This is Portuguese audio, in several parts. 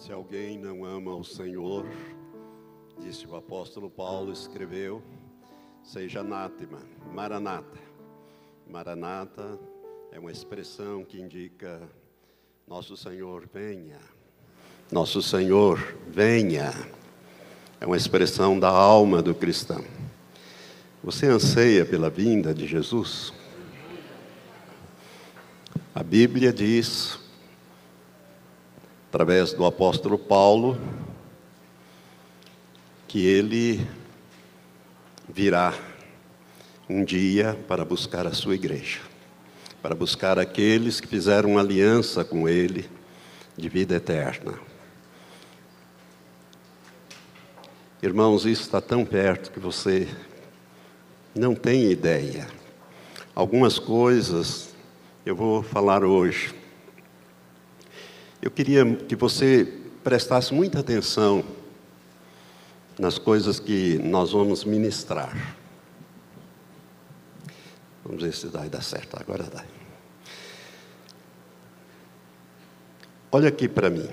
Se alguém não ama o Senhor, disse o apóstolo Paulo, escreveu, seja anátema, maranata. Maranata é uma expressão que indica nosso Senhor venha. Nosso Senhor venha. É uma expressão da alma do cristão. Você anseia pela vinda de Jesus? A Bíblia diz, através do apóstolo Paulo, que ele virá um dia para buscar a sua igreja, para buscar aqueles que fizeram aliança com ele de vida eterna. Irmãos, isso está tão perto que você não tem ideia. Algumas coisas eu vou falar hoje. Eu queria que você prestasse muita atenção nas coisas que nós vamos ministrar. Vamos ver se vai dar certo. Agora dá. Olha aqui para mim.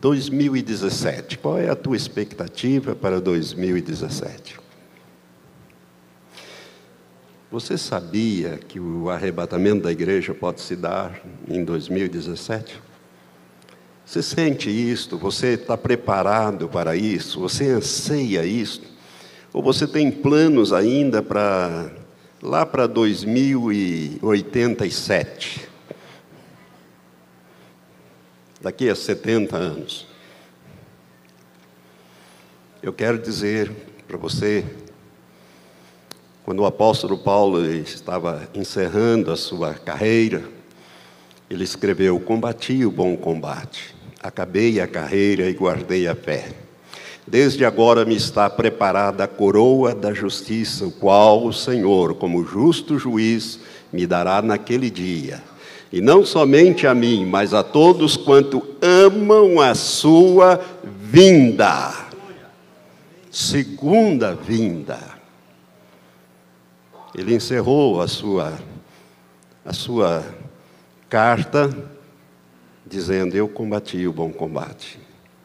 2017. Qual é a tua expectativa para 2017? Você sabia que o arrebatamento da igreja pode se dar em 2017? Você sente isto? Você está preparado para isso? Você anseia isso? Ou você tem planos ainda para lá para 2087? Daqui a 70 anos. Eu quero dizer para você, quando o apóstolo Paulo estava encerrando a sua carreira, ele escreveu: Combati o bom combate, Acabei a carreira e guardei a fé. Desde agora me está preparada a coroa da justiça, o qual o Senhor, como justo juiz, me dará naquele dia. E não somente a mim, mas a todos quanto amam a sua vinda. Segunda vinda. Ele encerrou a sua a sua carta dizendo: Eu combati o bom combate,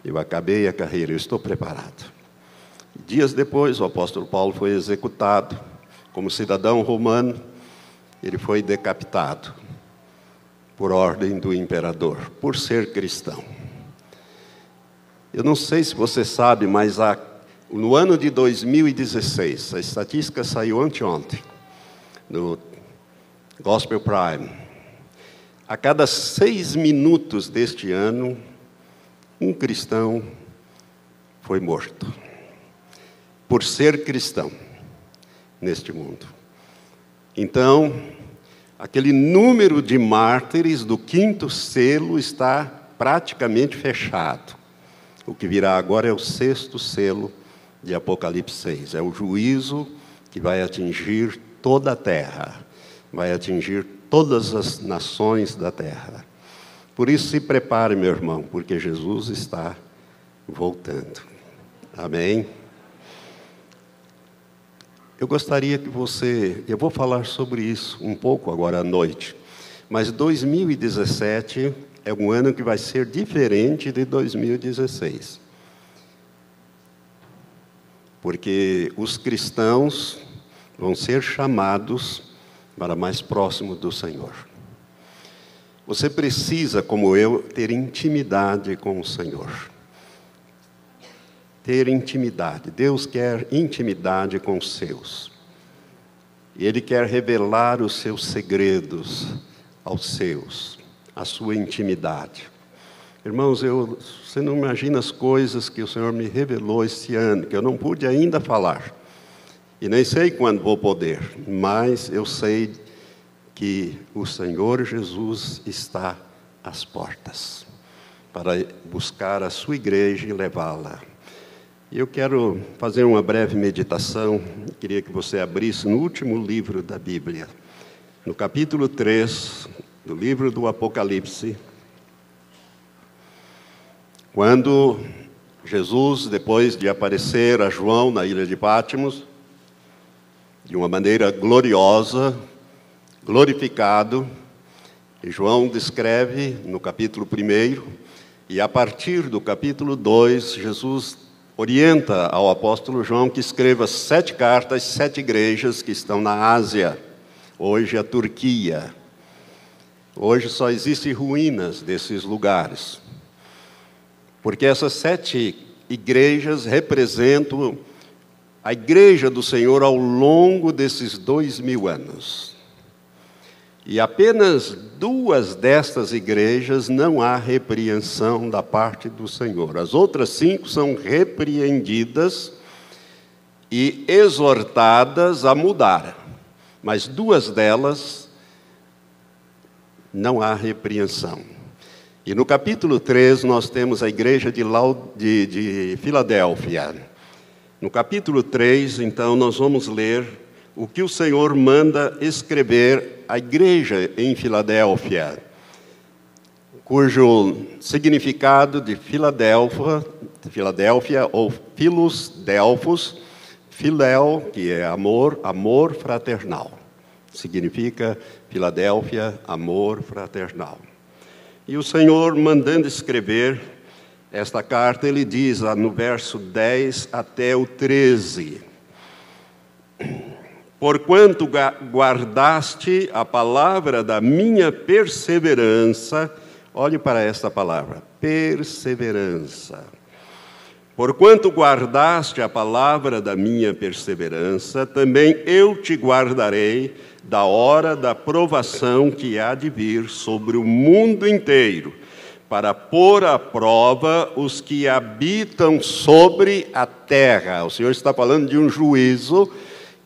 eu acabei a carreira, eu estou preparado. Dias depois, o apóstolo Paulo foi executado. Como cidadão romano, ele foi decapitado por ordem do imperador, por ser cristão. Eu não sei se você sabe, mas há, no ano de 2016, a estatística saiu anteontem, no Gospel Prime, a cada seis minutos deste ano, um cristão foi morto. Por ser cristão neste mundo. Então, aquele número de mártires do quinto selo está praticamente fechado. O que virá agora é o sexto selo de Apocalipse 6. É o juízo que vai atingir toda a terra, vai atingir todas as nações da terra. Por isso, se prepare, meu irmão, porque Jesus está voltando. Amém? Eu gostaria que você. Eu vou falar sobre isso um pouco agora à noite. Mas 2017 é um ano que vai ser diferente de 2016. Porque os cristãos vão ser chamados para mais próximo do Senhor. Você precisa, como eu, ter intimidade com o Senhor. Ter intimidade. Deus quer intimidade com os seus. E Ele quer revelar os seus segredos aos seus, a sua intimidade. Irmãos, eu, você não imagina as coisas que o Senhor me revelou este ano, que eu não pude ainda falar. E nem sei quando vou poder, mas eu sei que o Senhor Jesus está às portas para buscar a sua igreja e levá-la. Eu quero fazer uma breve meditação, queria que você abrisse no último livro da Bíblia, no capítulo 3 do livro do Apocalipse, quando Jesus, depois de aparecer a João na ilha de Pátimos, de uma maneira gloriosa, glorificado. E João descreve no capítulo 1 E a partir do capítulo 2, Jesus orienta ao apóstolo João que escreva sete cartas, sete igrejas que estão na Ásia, hoje a Turquia. Hoje só existem ruínas desses lugares, porque essas sete igrejas representam a igreja do Senhor ao longo desses dois mil anos. E apenas duas destas igrejas não há repreensão da parte do Senhor. As outras cinco são repreendidas e exortadas a mudar. Mas duas delas não há repreensão. E no capítulo 3 nós temos a igreja de, de, de Filadélfia. No capítulo 3, então, nós vamos ler o que o Senhor manda escrever a igreja em Filadélfia, cujo significado de Filadélfia, Filadélfia ou Filos Delfos, Filéu, que é amor, amor fraternal. Significa Filadélfia, amor fraternal. E o Senhor, mandando escrever esta carta, ele diz no verso 10 até o 13: Porquanto guardaste a palavra da minha perseverança, olhe para esta palavra, perseverança. Porquanto guardaste a palavra da minha perseverança, também eu te guardarei da hora da provação que há de vir sobre o mundo inteiro, para pôr à prova os que habitam sobre a terra. O Senhor está falando de um juízo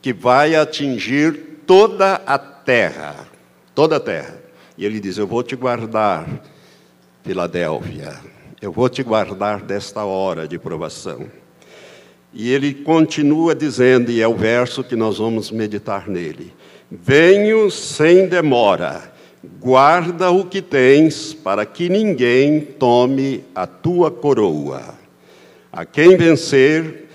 que vai atingir toda a terra, toda a terra. E ele diz: Eu vou te guardar, Filadélfia, eu vou te guardar desta hora de provação. E ele continua dizendo, e é o verso que nós vamos meditar nele: Venho sem demora, guarda o que tens, para que ninguém tome a tua coroa. A quem vencer,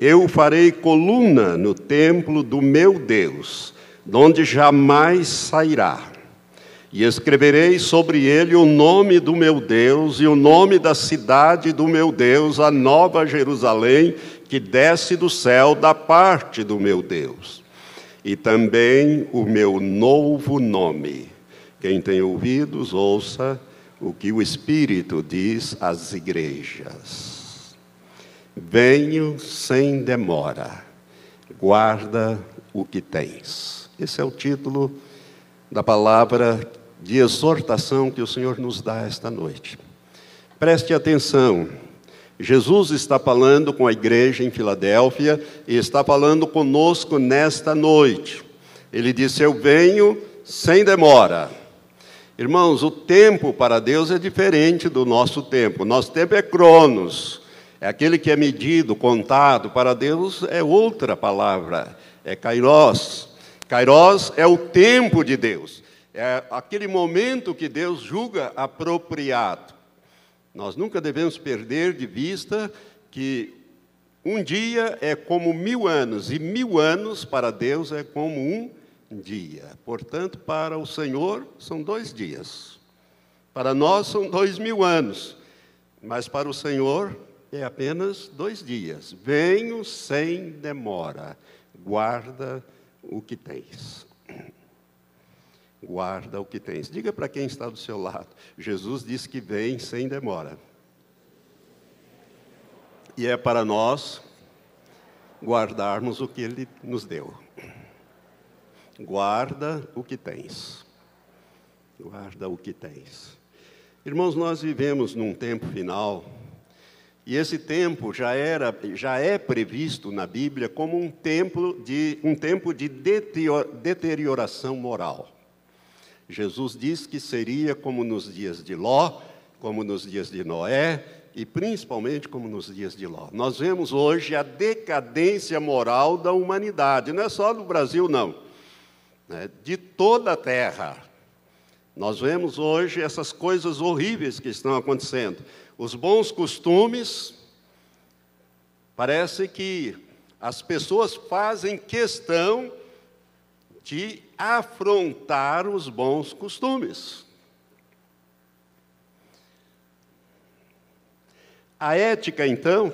eu farei coluna no templo do meu Deus, donde jamais sairá. E escreverei sobre ele o nome do meu Deus e o nome da cidade do meu Deus, a nova Jerusalém, que desce do céu da parte do meu Deus. E também o meu novo nome. Quem tem ouvidos, ouça o que o Espírito diz às igrejas. Venho sem demora, guarda o que tens. Esse é o título da palavra de exortação que o Senhor nos dá esta noite. Preste atenção, Jesus está falando com a igreja em Filadélfia e está falando conosco nesta noite. Ele disse: Eu venho sem demora. Irmãos, o tempo para Deus é diferente do nosso tempo. Nosso tempo é cronos. É aquele que é medido, contado, para Deus é outra palavra, é kairos. Kairos é o tempo de Deus, é aquele momento que Deus julga apropriado. Nós nunca devemos perder de vista que um dia é como mil anos, e mil anos para Deus é como um dia. Portanto, para o Senhor são dois dias. Para nós são dois mil anos. Mas para o Senhor é apenas dois dias. Venho sem demora, guarda o que tens. Guarda o que tens. Diga para quem está do seu lado: Jesus disse que vem sem demora. E é para nós guardarmos o que Ele nos deu. Guarda o que tens. Guarda o que tens. Irmãos, nós vivemos num tempo final e esse tempo já era, já é previsto na Bíblia como um tempo de um tempo de deterioração moral. Jesus diz que seria como nos dias de Ló, como nos dias de Noé e principalmente como nos dias de Ló. Nós vemos hoje a decadência moral da humanidade, não é só do Brasil não, né? de toda a terra. Nós vemos hoje essas coisas horríveis que estão acontecendo. Os bons costumes, parece que as pessoas fazem questão de afrontar os bons costumes. A ética, então,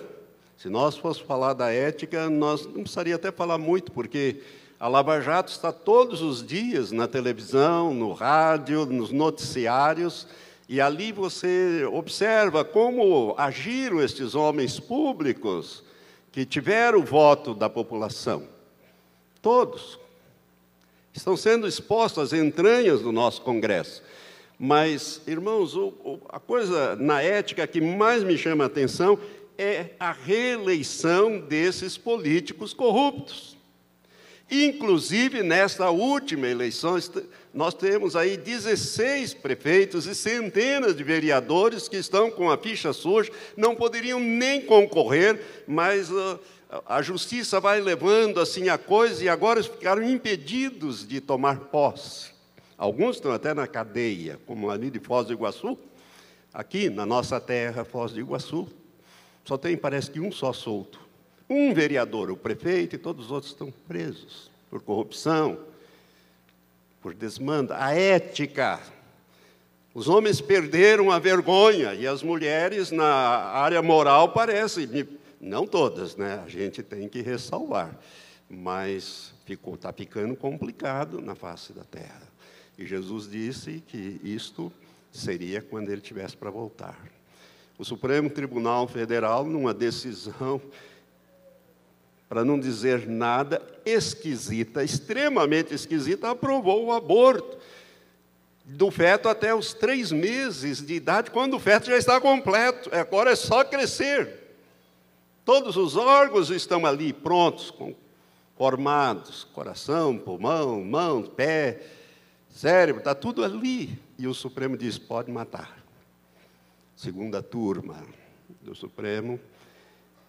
se nós fôssemos falar da ética, nós não precisaria até falar muito, porque a Lava Jato está todos os dias na televisão, no rádio, nos noticiários, e ali você observa como agiram estes homens públicos que tiveram o voto da população. Todos. Estão sendo expostos às entranhas do nosso Congresso. Mas, irmãos, o, o, a coisa na ética que mais me chama a atenção é a reeleição desses políticos corruptos. Inclusive, nesta última eleição, nós temos aí 16 prefeitos e centenas de vereadores que estão com a ficha suja, não poderiam nem concorrer, mas uh, a justiça vai levando assim a coisa e agora ficaram impedidos de tomar posse. Alguns estão até na cadeia, como ali de Foz do Iguaçu. Aqui na nossa terra, Foz do Iguaçu, só tem, parece que um só solto. Um vereador, o prefeito, e todos os outros estão presos por corrupção, por desmanda. A ética. Os homens perderam a vergonha e as mulheres, na área moral, parecem, não todas, né? A gente tem que ressalvar, mas ficou, está ficando complicado na face da terra. E Jesus disse que isto seria quando ele tivesse para voltar. O Supremo Tribunal Federal, numa decisão para não dizer nada, esquisita, extremamente esquisita, aprovou o aborto do feto até os três meses de idade, quando o feto já está completo. Agora é só crescer. Todos os órgãos estão ali prontos, formados: coração, pulmão, mão, pé, cérebro, está tudo ali. E o Supremo diz: pode matar. Segunda turma do Supremo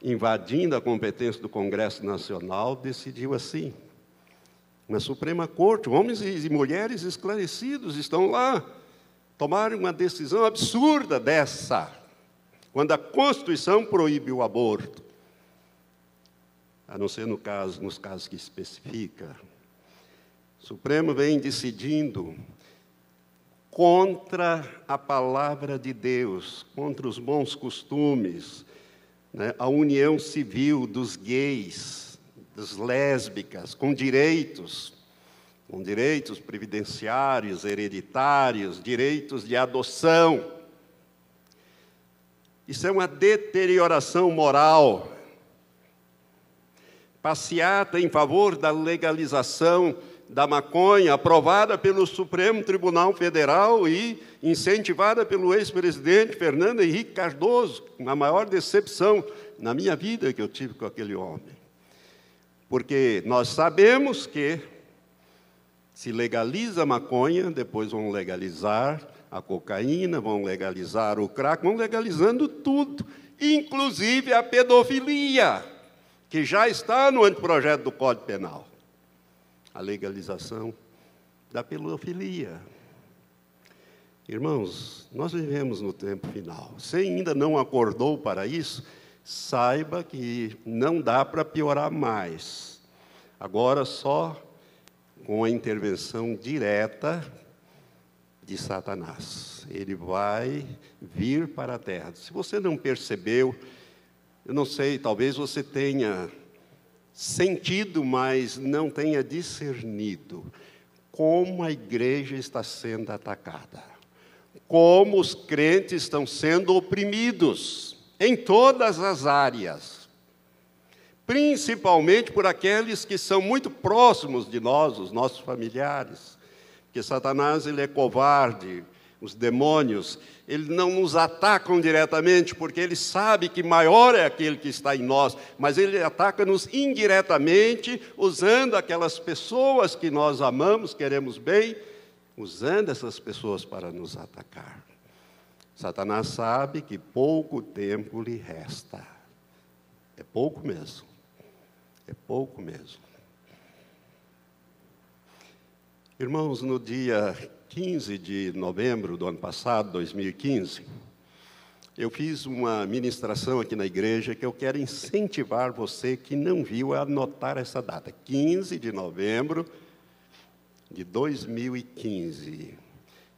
invadindo a competência do Congresso Nacional, decidiu assim. Na Suprema Corte, homens e mulheres esclarecidos estão lá, tomaram uma decisão absurda dessa, quando a Constituição proíbe o aborto, a não ser no caso, nos casos que especifica. O Supremo vem decidindo contra a palavra de Deus, contra os bons costumes, né, a união civil dos gays, das lésbicas, com direitos, com direitos previdenciários, hereditários, direitos de adoção. Isso é uma deterioração moral. Passeata em favor da legalização da maconha, aprovada pelo Supremo Tribunal Federal e incentivada pelo ex-presidente Fernando Henrique Cardoso, a maior decepção na minha vida que eu tive com aquele homem. Porque nós sabemos que se legaliza a maconha, depois vão legalizar a cocaína, vão legalizar o crack, vão legalizando tudo, inclusive a pedofilia, que já está no anteprojeto do Código Penal a legalização da pedofilia. Irmãos, nós vivemos no tempo final. Se ainda não acordou para isso, saiba que não dá para piorar mais. Agora só com a intervenção direta de Satanás. Ele vai vir para a terra. Se você não percebeu, eu não sei, talvez você tenha sentido, mas não tenha discernido como a igreja está sendo atacada, como os crentes estão sendo oprimidos em todas as áreas, principalmente por aqueles que são muito próximos de nós, os nossos familiares, porque Satanás ele é covarde, os demônios, eles não nos atacam diretamente, porque ele sabe que maior é aquele que está em nós, mas ele ataca-nos indiretamente, usando aquelas pessoas que nós amamos, queremos bem, usando essas pessoas para nos atacar. Satanás sabe que pouco tempo lhe resta. É pouco mesmo. É pouco mesmo. Irmãos, no dia 15 de novembro do ano passado, 2015, eu fiz uma ministração aqui na igreja que eu quero incentivar você que não viu a anotar essa data, 15 de novembro de 2015.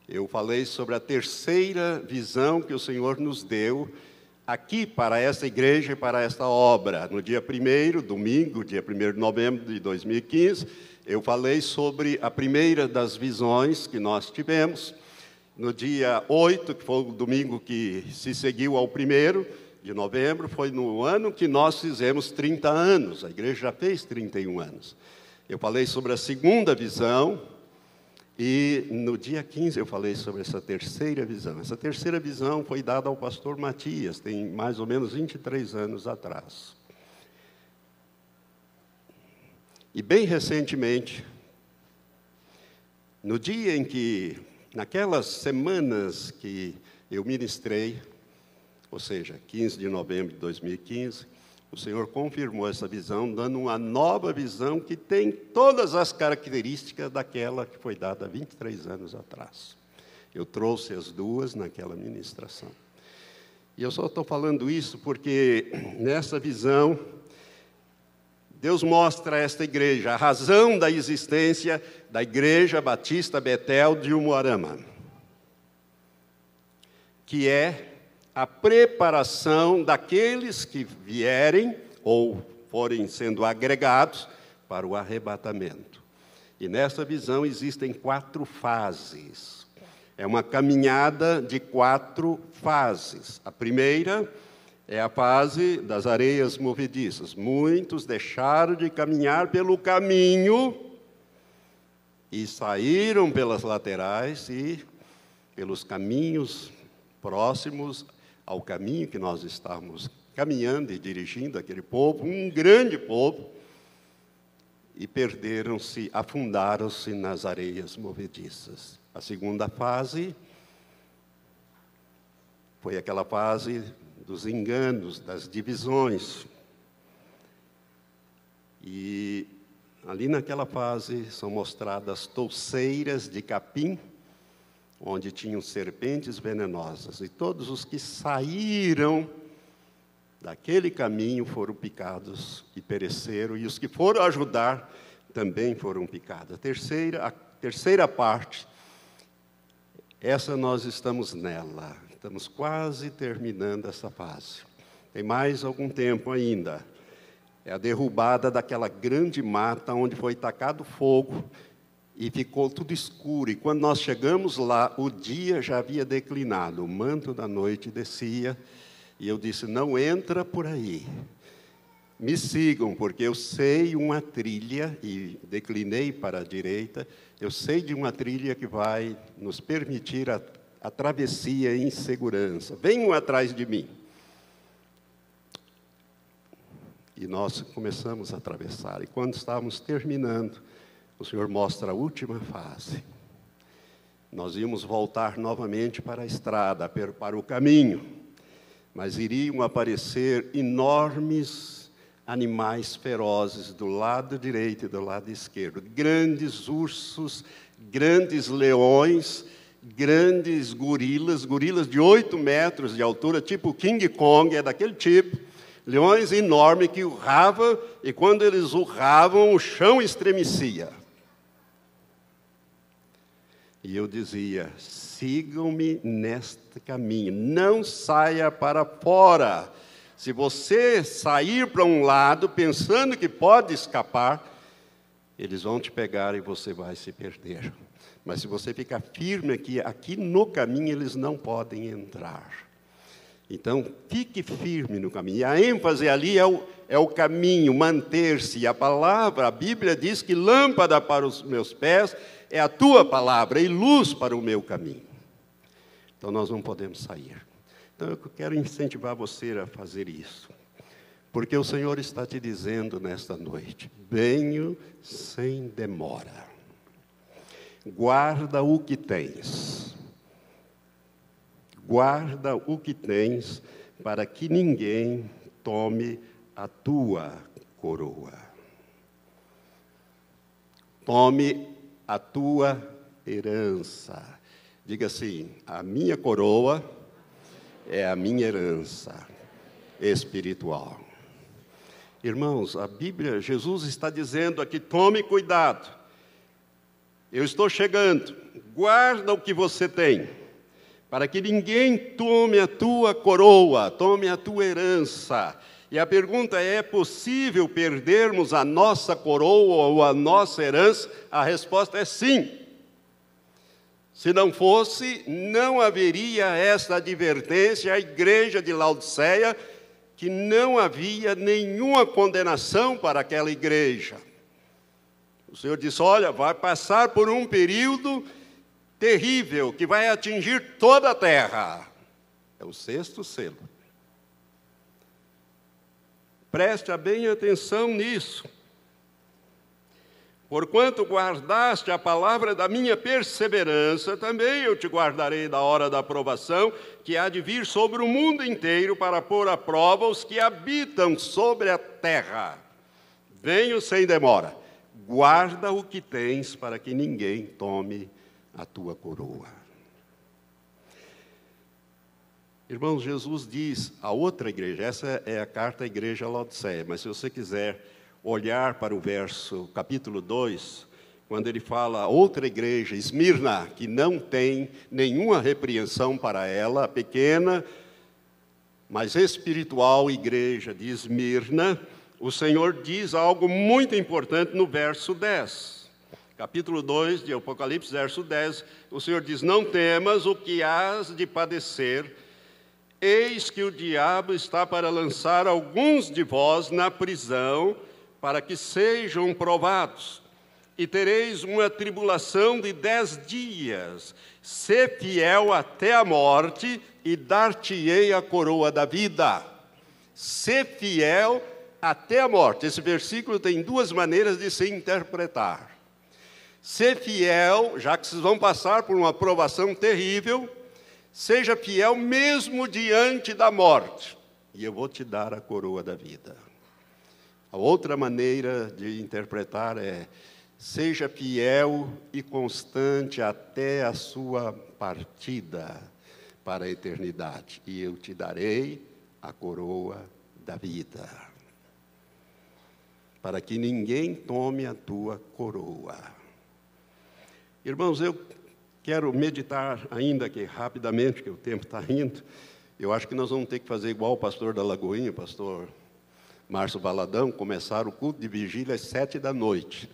Eu falei sobre a terceira visão que o Senhor nos deu aqui para essa igreja e para esta obra. No dia 1 domingo, dia 1 de novembro de 2015, eu falei sobre a primeira das visões que nós tivemos. No dia 8, que foi o domingo que se seguiu ao primeiro de novembro, foi no ano que nós fizemos 30 anos. A igreja já fez 31 anos. Eu falei sobre a segunda visão, e no dia 15 eu falei sobre essa terceira visão. Essa terceira visão foi dada ao pastor Matias, tem mais ou menos 23 anos atrás. E bem recentemente, no dia em que, naquelas semanas que eu ministrei, ou seja, 15 de novembro de 2015, o Senhor confirmou essa visão, dando uma nova visão que tem todas as características daquela que foi dada 23 anos atrás. Eu trouxe as duas naquela ministração. E eu só estou falando isso porque nessa visão, Deus mostra a esta igreja a razão da existência da Igreja Batista Betel de Umuarama, que é a preparação daqueles que vierem ou forem sendo agregados para o arrebatamento. E nessa visão existem quatro fases. É uma caminhada de quatro fases. A primeira é a fase das areias movediças. Muitos deixaram de caminhar pelo caminho e saíram pelas laterais e pelos caminhos próximos ao caminho que nós estávamos caminhando e dirigindo aquele povo, um grande povo, e perderam-se, afundaram-se nas areias movediças. A segunda fase foi aquela fase dos enganos, das divisões. E ali naquela fase são mostradas touceiras de capim onde tinham serpentes venenosas, e todos os que saíram daquele caminho foram picados e pereceram, e os que foram ajudar também foram picados. A terceira, a terceira parte, essa nós estamos nela, estamos quase terminando essa fase. Tem mais algum tempo ainda. É a derrubada daquela grande mata onde foi tacado fogo e ficou tudo escuro. E quando nós chegamos lá, o dia já havia declinado, o manto da noite descia, e eu disse: Não entra por aí. Me sigam, porque eu sei uma trilha, e declinei para a direita, eu sei de uma trilha que vai nos permitir a, a travessia em segurança. Venham atrás de mim. E nós começamos a atravessar. E quando estávamos terminando, o Senhor mostra a última fase. Nós íamos voltar novamente para a estrada, para o caminho, mas iriam aparecer enormes animais ferozes do lado direito e do lado esquerdo grandes ursos, grandes leões, grandes gorilas, gorilas de 8 metros de altura, tipo King Kong, é daquele tipo leões enormes que urravam, e quando eles urravam, o chão estremecia. E eu dizia: sigam-me neste caminho, não saia para fora. Se você sair para um lado pensando que pode escapar, eles vão te pegar e você vai se perder. Mas se você ficar firme aqui, aqui no caminho eles não podem entrar. Então, fique firme no caminho. E a ênfase ali é o, é o caminho, manter-se. A palavra, a Bíblia diz que lâmpada para os meus pés é a tua palavra e luz para o meu caminho. Então nós não podemos sair. Então eu quero incentivar você a fazer isso. Porque o Senhor está te dizendo nesta noite: venho sem demora. Guarda o que tens. Guarda o que tens, para que ninguém tome a tua coroa. Tome a tua herança. Diga assim: a minha coroa é a minha herança espiritual. Irmãos, a Bíblia, Jesus está dizendo aqui: tome cuidado. Eu estou chegando, guarda o que você tem, para que ninguém tome a tua coroa, tome a tua herança. E a pergunta é: é possível perdermos a nossa coroa ou a nossa herança? A resposta é sim. Se não fosse, não haveria esta advertência à igreja de Laodiceia, que não havia nenhuma condenação para aquela igreja. O Senhor disse: Olha, vai passar por um período terrível que vai atingir toda a terra. É o sexto selo. Preste bem atenção nisso. Porquanto guardaste a palavra da minha perseverança, também eu te guardarei da hora da aprovação, que há de vir sobre o mundo inteiro para pôr à prova os que habitam sobre a terra. Venho sem demora. Guarda o que tens para que ninguém tome a tua coroa. Irmãos, Jesus diz a outra igreja, essa é a carta à igreja Laodiceia, mas se você quiser olhar para o verso, capítulo 2, quando ele fala a outra igreja, Esmirna, que não tem nenhuma repreensão para ela, a pequena, mas espiritual igreja de Esmirna, o Senhor diz algo muito importante no verso 10. Capítulo 2 de Apocalipse, verso 10, o Senhor diz: Não temas o que hás de padecer, eis que o diabo está para lançar alguns de vós na prisão, para que sejam provados. E tereis uma tribulação de dez dias. Sê fiel até a morte, e dar-te-ei a coroa da vida. Sê fiel até a morte. Esse versículo tem duas maneiras de se interpretar. Ser fiel, já que vocês vão passar por uma provação terrível, seja fiel mesmo diante da morte, e eu vou te dar a coroa da vida. A outra maneira de interpretar é: seja fiel e constante até a sua partida para a eternidade, e eu te darei a coroa da vida para que ninguém tome a tua coroa. Irmãos, eu quero meditar ainda aqui rapidamente, que o tempo está indo. Eu acho que nós vamos ter que fazer igual o pastor da Lagoinha, o pastor Márcio Valadão, começar o culto de vigília às sete da noite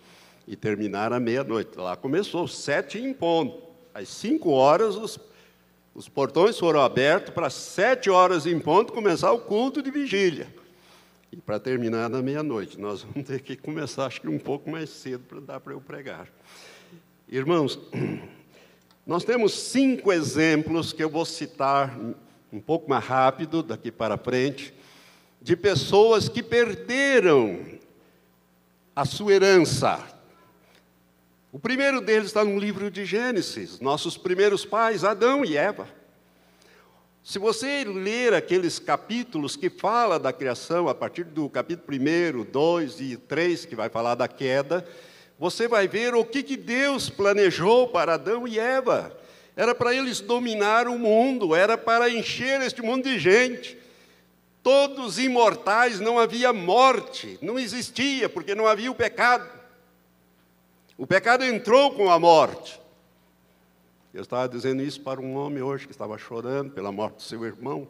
e terminar à meia-noite. Lá começou, sete em ponto. Às cinco horas, os, os portões foram abertos para sete horas em ponto começar o culto de vigília. E para terminar na meia-noite, nós vamos ter que começar, acho que um pouco mais cedo, para dar para eu pregar. Irmãos, nós temos cinco exemplos que eu vou citar um pouco mais rápido, daqui para frente, de pessoas que perderam a sua herança. O primeiro deles está no livro de Gênesis, nossos primeiros pais, Adão e Eva. Se você ler aqueles capítulos que fala da criação, a partir do capítulo 1, 2 e 3, que vai falar da queda, você vai ver o que, que Deus planejou para Adão e Eva. Era para eles dominar o mundo, era para encher este mundo de gente. Todos imortais, não havia morte, não existia, porque não havia o pecado. O pecado entrou com a morte. Eu estava dizendo isso para um homem hoje que estava chorando pela morte do seu irmão.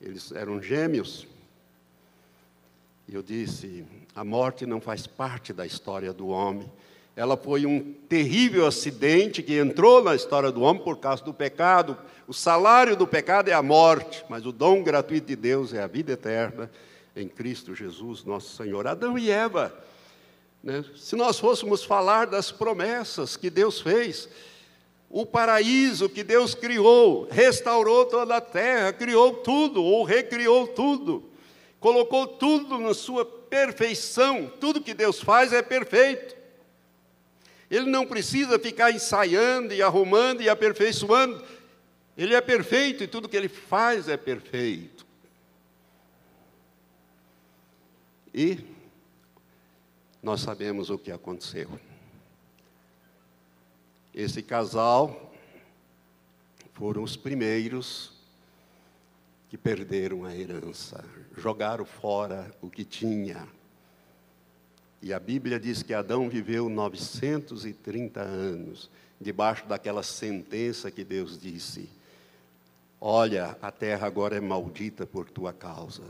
Eles eram gêmeos. E eu disse: a morte não faz parte da história do homem. Ela foi um terrível acidente que entrou na história do homem por causa do pecado. O salário do pecado é a morte, mas o dom gratuito de Deus é a vida eterna em Cristo Jesus, nosso Senhor. Adão e Eva. Né? Se nós fôssemos falar das promessas que Deus fez, o paraíso que Deus criou, restaurou toda a terra, criou tudo, ou recriou tudo, colocou tudo na sua perfeição, tudo que Deus faz é perfeito. Ele não precisa ficar ensaiando e arrumando e aperfeiçoando, ele é perfeito e tudo que ele faz é perfeito. E nós sabemos o que aconteceu. Esse casal foram os primeiros que perderam a herança, jogaram fora o que tinha. E a Bíblia diz que Adão viveu 930 anos, debaixo daquela sentença que Deus disse: Olha, a terra agora é maldita por tua causa.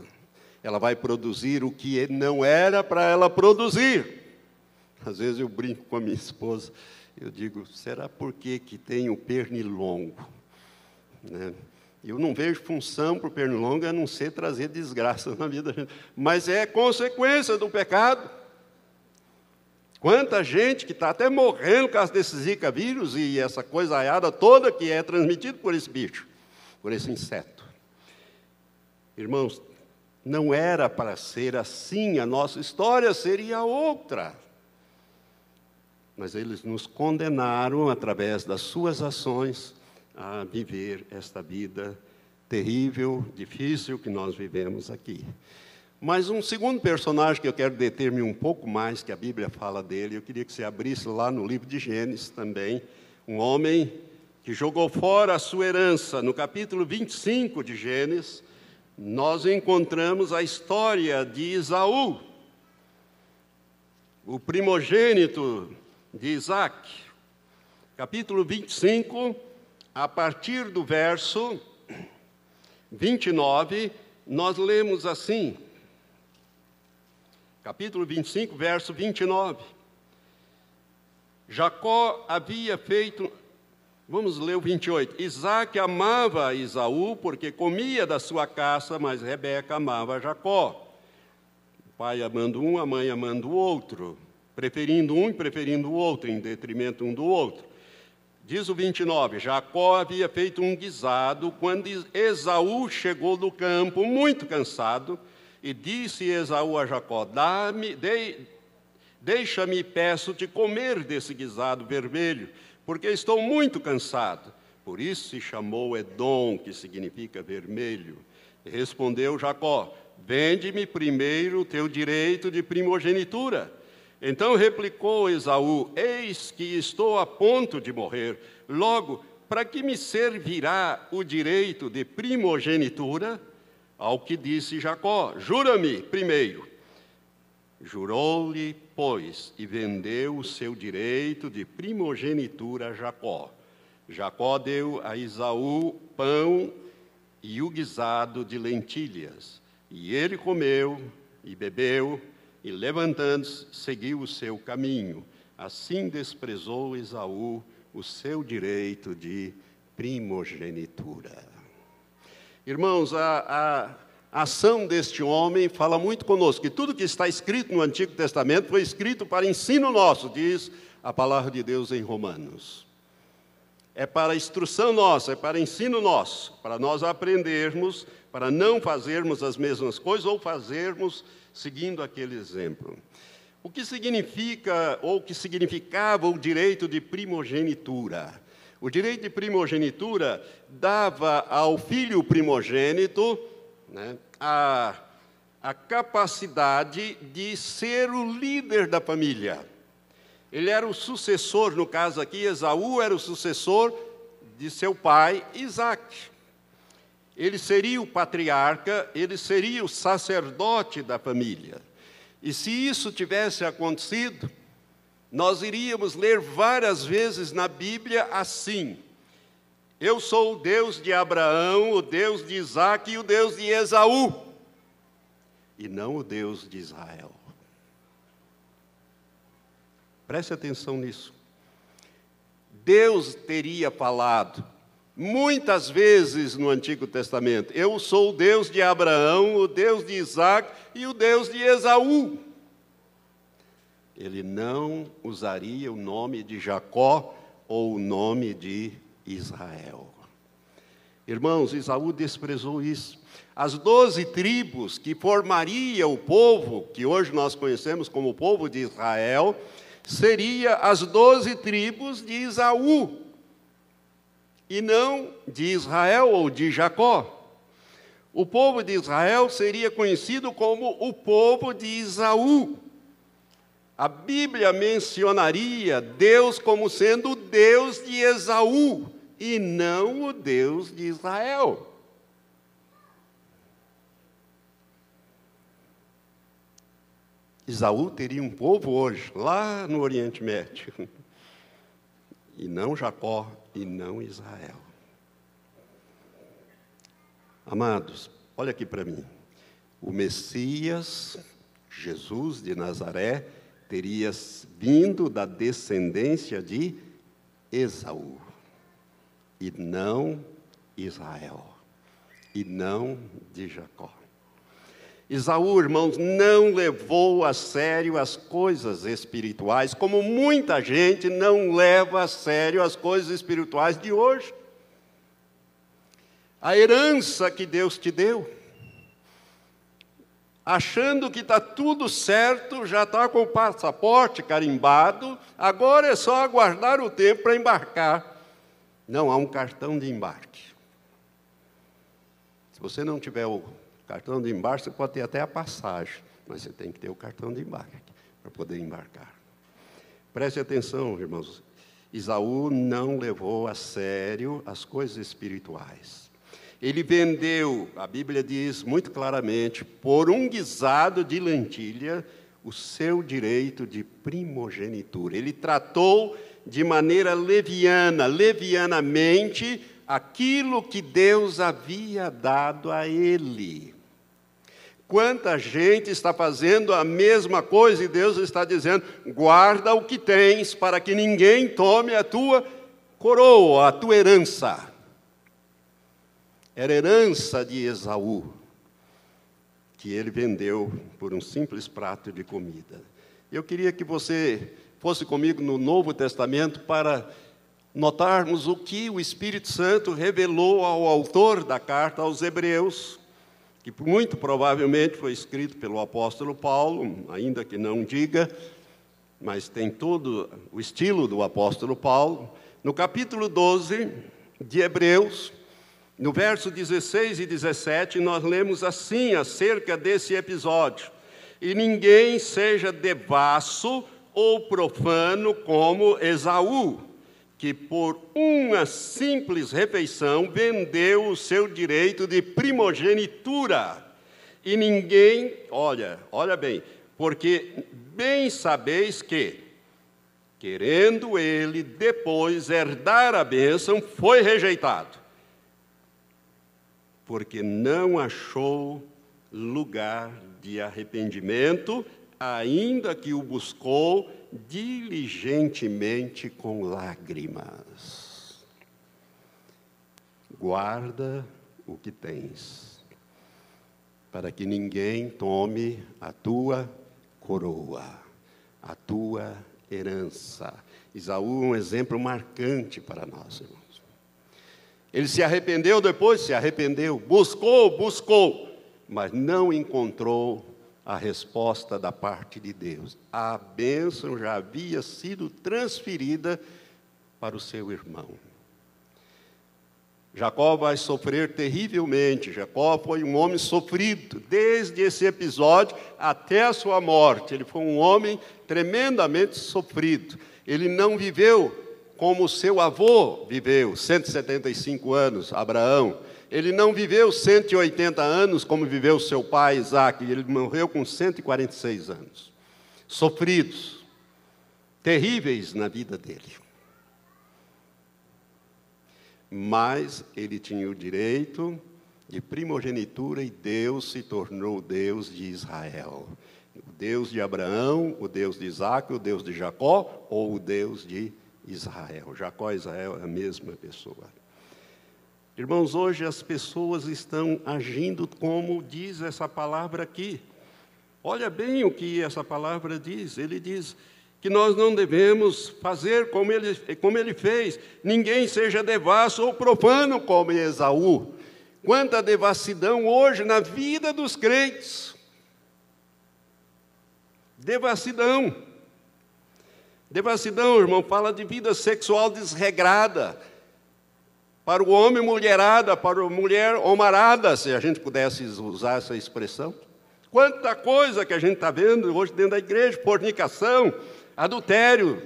Ela vai produzir o que não era para ela produzir. Às vezes eu brinco com a minha esposa, eu digo: será por que, tem o pernilongo? Né? Eu não vejo função para o pernilongo a não ser trazer desgraça na vida. Mas é consequência do pecado. Quanta gente que está até morrendo por causa desse Zika vírus e essa coisa aiada toda que é transmitida por esse bicho, por esse inseto. Irmãos, não era para ser assim, a nossa história seria outra. Mas eles nos condenaram através das suas ações a viver esta vida terrível, difícil que nós vivemos aqui. Mas um segundo personagem que eu quero deter-me um pouco mais, que a Bíblia fala dele, eu queria que você abrisse lá no livro de Gênesis também, um homem que jogou fora a sua herança. No capítulo 25 de Gênesis, nós encontramos a história de Isaú, o primogênito de Isaac. Capítulo 25, a partir do verso 29, nós lemos assim, capítulo 25, verso 29. Jacó havia feito, vamos ler o 28. Isaac amava Isaú porque comia da sua caça, mas Rebeca amava Jacó. O pai amando um, a mãe amando o outro, preferindo um e preferindo o outro, em detrimento um do outro. Diz o 29, Jacó havia feito um guisado quando Esaú chegou do campo muito cansado e disse Esaú a Jacó: Dá-me, de, deixa-me, peço-te comer desse guisado vermelho, porque estou muito cansado. Por isso se chamou Edom, que significa vermelho. Respondeu Jacó: Vende-me primeiro o teu direito de primogenitura. Então replicou Esaú: Eis que estou a ponto de morrer. Logo, para que me servirá o direito de primogenitura? Ao que disse Jacó: Jura-me primeiro. Jurou-lhe, pois, e vendeu o seu direito de primogenitura a Jacó. Jacó deu a Esaú pão e o guisado de lentilhas. E ele comeu e bebeu e levantando-se, seguiu o seu caminho. Assim desprezou Esaú o seu direito de primogenitura. Irmãos, a, a ação deste homem fala muito conosco, que tudo que está escrito no Antigo Testamento foi escrito para ensino nosso, diz a palavra de Deus em Romanos. É para instrução nossa, é para ensino nosso, para nós aprendermos, para não fazermos as mesmas coisas ou fazermos seguindo aquele exemplo. O que significa ou que significava o direito de primogenitura? O direito de primogenitura dava ao filho primogênito né, a, a capacidade de ser o líder da família. Ele era o sucessor, no caso aqui, Esaú era o sucessor de seu pai Isaac ele seria o patriarca, ele seria o sacerdote da família. E se isso tivesse acontecido, nós iríamos ler várias vezes na Bíblia assim: Eu sou o Deus de Abraão, o Deus de Isaac e o Deus de Esaú, e não o Deus de Israel. Preste atenção nisso. Deus teria falado, Muitas vezes no Antigo Testamento, eu sou o Deus de Abraão, o Deus de Isaac e o Deus de Esaú. Ele não usaria o nome de Jacó ou o nome de Israel. Irmãos, Esaú desprezou isso. As doze tribos que formaria o povo, que hoje nós conhecemos como o povo de Israel, seria as doze tribos de Esaú e não de Israel ou de Jacó. O povo de Israel seria conhecido como o povo de Isaú. A Bíblia mencionaria Deus como sendo o Deus de Esaú e não o Deus de Israel. Isaú teria um povo hoje, lá no Oriente Médio, e não Jacó e não Israel. Amados, olha aqui para mim. O Messias, Jesus de Nazaré, teria vindo da descendência de Esaú, e não Israel, e não de Jacó. Esaú, irmãos, não levou a sério as coisas espirituais, como muita gente não leva a sério as coisas espirituais de hoje. A herança que Deus te deu, achando que está tudo certo, já está com o passaporte carimbado, agora é só aguardar o tempo para embarcar. Não, há um cartão de embarque. Se você não tiver o cartão de embarque, você pode ter até a passagem, mas você tem que ter o cartão de embarque para poder embarcar. Preste atenção, irmãos. Isaú não levou a sério as coisas espirituais. Ele vendeu, a Bíblia diz muito claramente, por um guisado de lentilha, o seu direito de primogenitura. Ele tratou de maneira leviana, levianamente, aquilo que Deus havia dado a ele. Quanta gente está fazendo a mesma coisa e Deus está dizendo: guarda o que tens, para que ninguém tome a tua coroa, a tua herança era herança de Esaú, que ele vendeu por um simples prato de comida. Eu queria que você fosse comigo no Novo Testamento para notarmos o que o Espírito Santo revelou ao autor da carta aos Hebreus, que muito provavelmente foi escrito pelo apóstolo Paulo, ainda que não diga, mas tem todo o estilo do apóstolo Paulo. No capítulo 12 de Hebreus, no verso 16 e 17, nós lemos assim acerca desse episódio: E ninguém seja devasso ou profano como Esaú, que por uma simples refeição vendeu o seu direito de primogenitura. E ninguém, olha, olha bem, porque bem sabeis que, querendo ele depois herdar a bênção, foi rejeitado porque não achou lugar de arrependimento, ainda que o buscou diligentemente com lágrimas. Guarda o que tens, para que ninguém tome a tua coroa, a tua herança. Isaú é um exemplo marcante para nós, irmãos. Ele se arrependeu depois, se arrependeu, buscou, buscou, mas não encontrou a resposta da parte de Deus. A bênção já havia sido transferida para o seu irmão. Jacó vai sofrer terrivelmente. Jacó foi um homem sofrido desde esse episódio até a sua morte. Ele foi um homem tremendamente sofrido. Ele não viveu como seu avô viveu, 175 anos, Abraão. Ele não viveu 180 anos como viveu seu pai Isaac, ele morreu com 146 anos. Sofridos, terríveis na vida dele. Mas ele tinha o direito de primogenitura e Deus se tornou o Deus de Israel. O Deus de Abraão, o Deus de Isaac, o Deus de Jacó ou o Deus de Israel. Jacó e Israel é a mesma pessoa. Irmãos, hoje as pessoas estão agindo como diz essa palavra aqui. Olha bem o que essa palavra diz. Ele diz que nós não devemos fazer como ele, como ele fez. Ninguém seja devasso ou profano como Esaú. Quanta devassidão hoje na vida dos crentes. Devassidão. Devassidão, irmão, fala de vida sexual desregrada. Para o homem, mulherada, para a mulher, homarada, se a gente pudesse usar essa expressão. Quanta coisa que a gente está vendo hoje dentro da igreja: fornicação, adultério,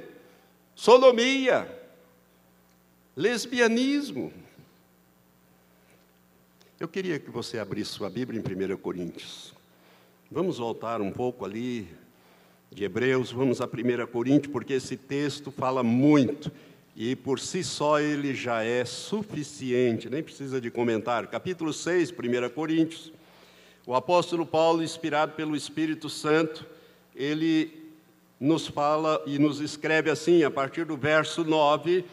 sodomia, lesbianismo. Eu queria que você abrisse sua Bíblia em 1 Coríntios. Vamos voltar um pouco ali de Hebreus, vamos a 1 Coríntios, porque esse texto fala muito e por si só ele já é suficiente, nem precisa de comentário. Capítulo 6, 1 Coríntios. O apóstolo Paulo, inspirado pelo Espírito Santo, ele nos fala e nos escreve assim, a partir do verso 9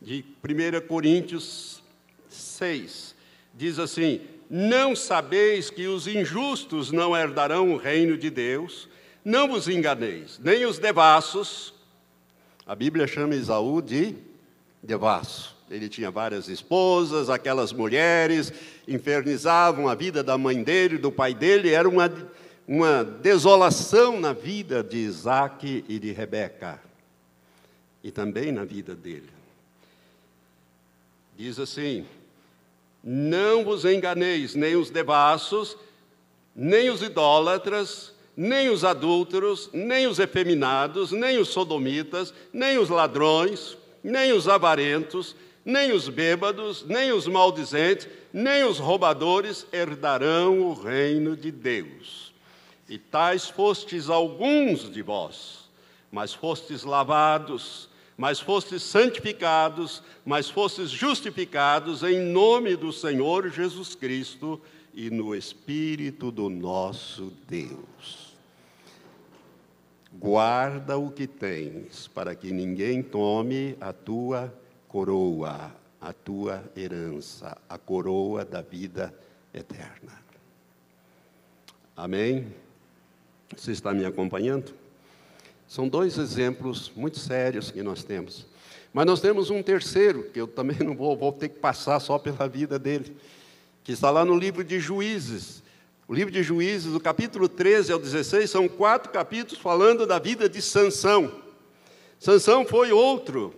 de 1 Coríntios 6. Diz assim: Não sabeis que os injustos não herdarão o reino de Deus? Não vos enganeis, nem os devassos. A Bíblia chama Esaú de devasso. Ele tinha várias esposas, aquelas mulheres infernizavam a vida da mãe dele, do pai dele, era uma, uma desolação na vida de Isaac e de Rebeca, e também na vida dele. Diz assim: Não vos enganeis, nem os devassos, nem os idólatras, nem os adúlteros, nem os efeminados, nem os sodomitas, nem os ladrões, nem os avarentos, nem os bêbados, nem os maldizentes, nem os roubadores herdarão o reino de Deus. E tais fostes alguns de vós, mas fostes lavados, mas fostes santificados, mas fostes justificados em nome do Senhor Jesus Cristo e no Espírito do nosso Deus. Guarda o que tens, para que ninguém tome a tua coroa, a tua herança, a coroa da vida eterna. Amém? Você está me acompanhando? São dois exemplos muito sérios que nós temos. Mas nós temos um terceiro, que eu também não vou, vou ter que passar só pela vida dele, que está lá no livro de Juízes, o livro de Juízes, do capítulo 13 ao 16, são quatro capítulos falando da vida de Sansão. Sansão foi outro,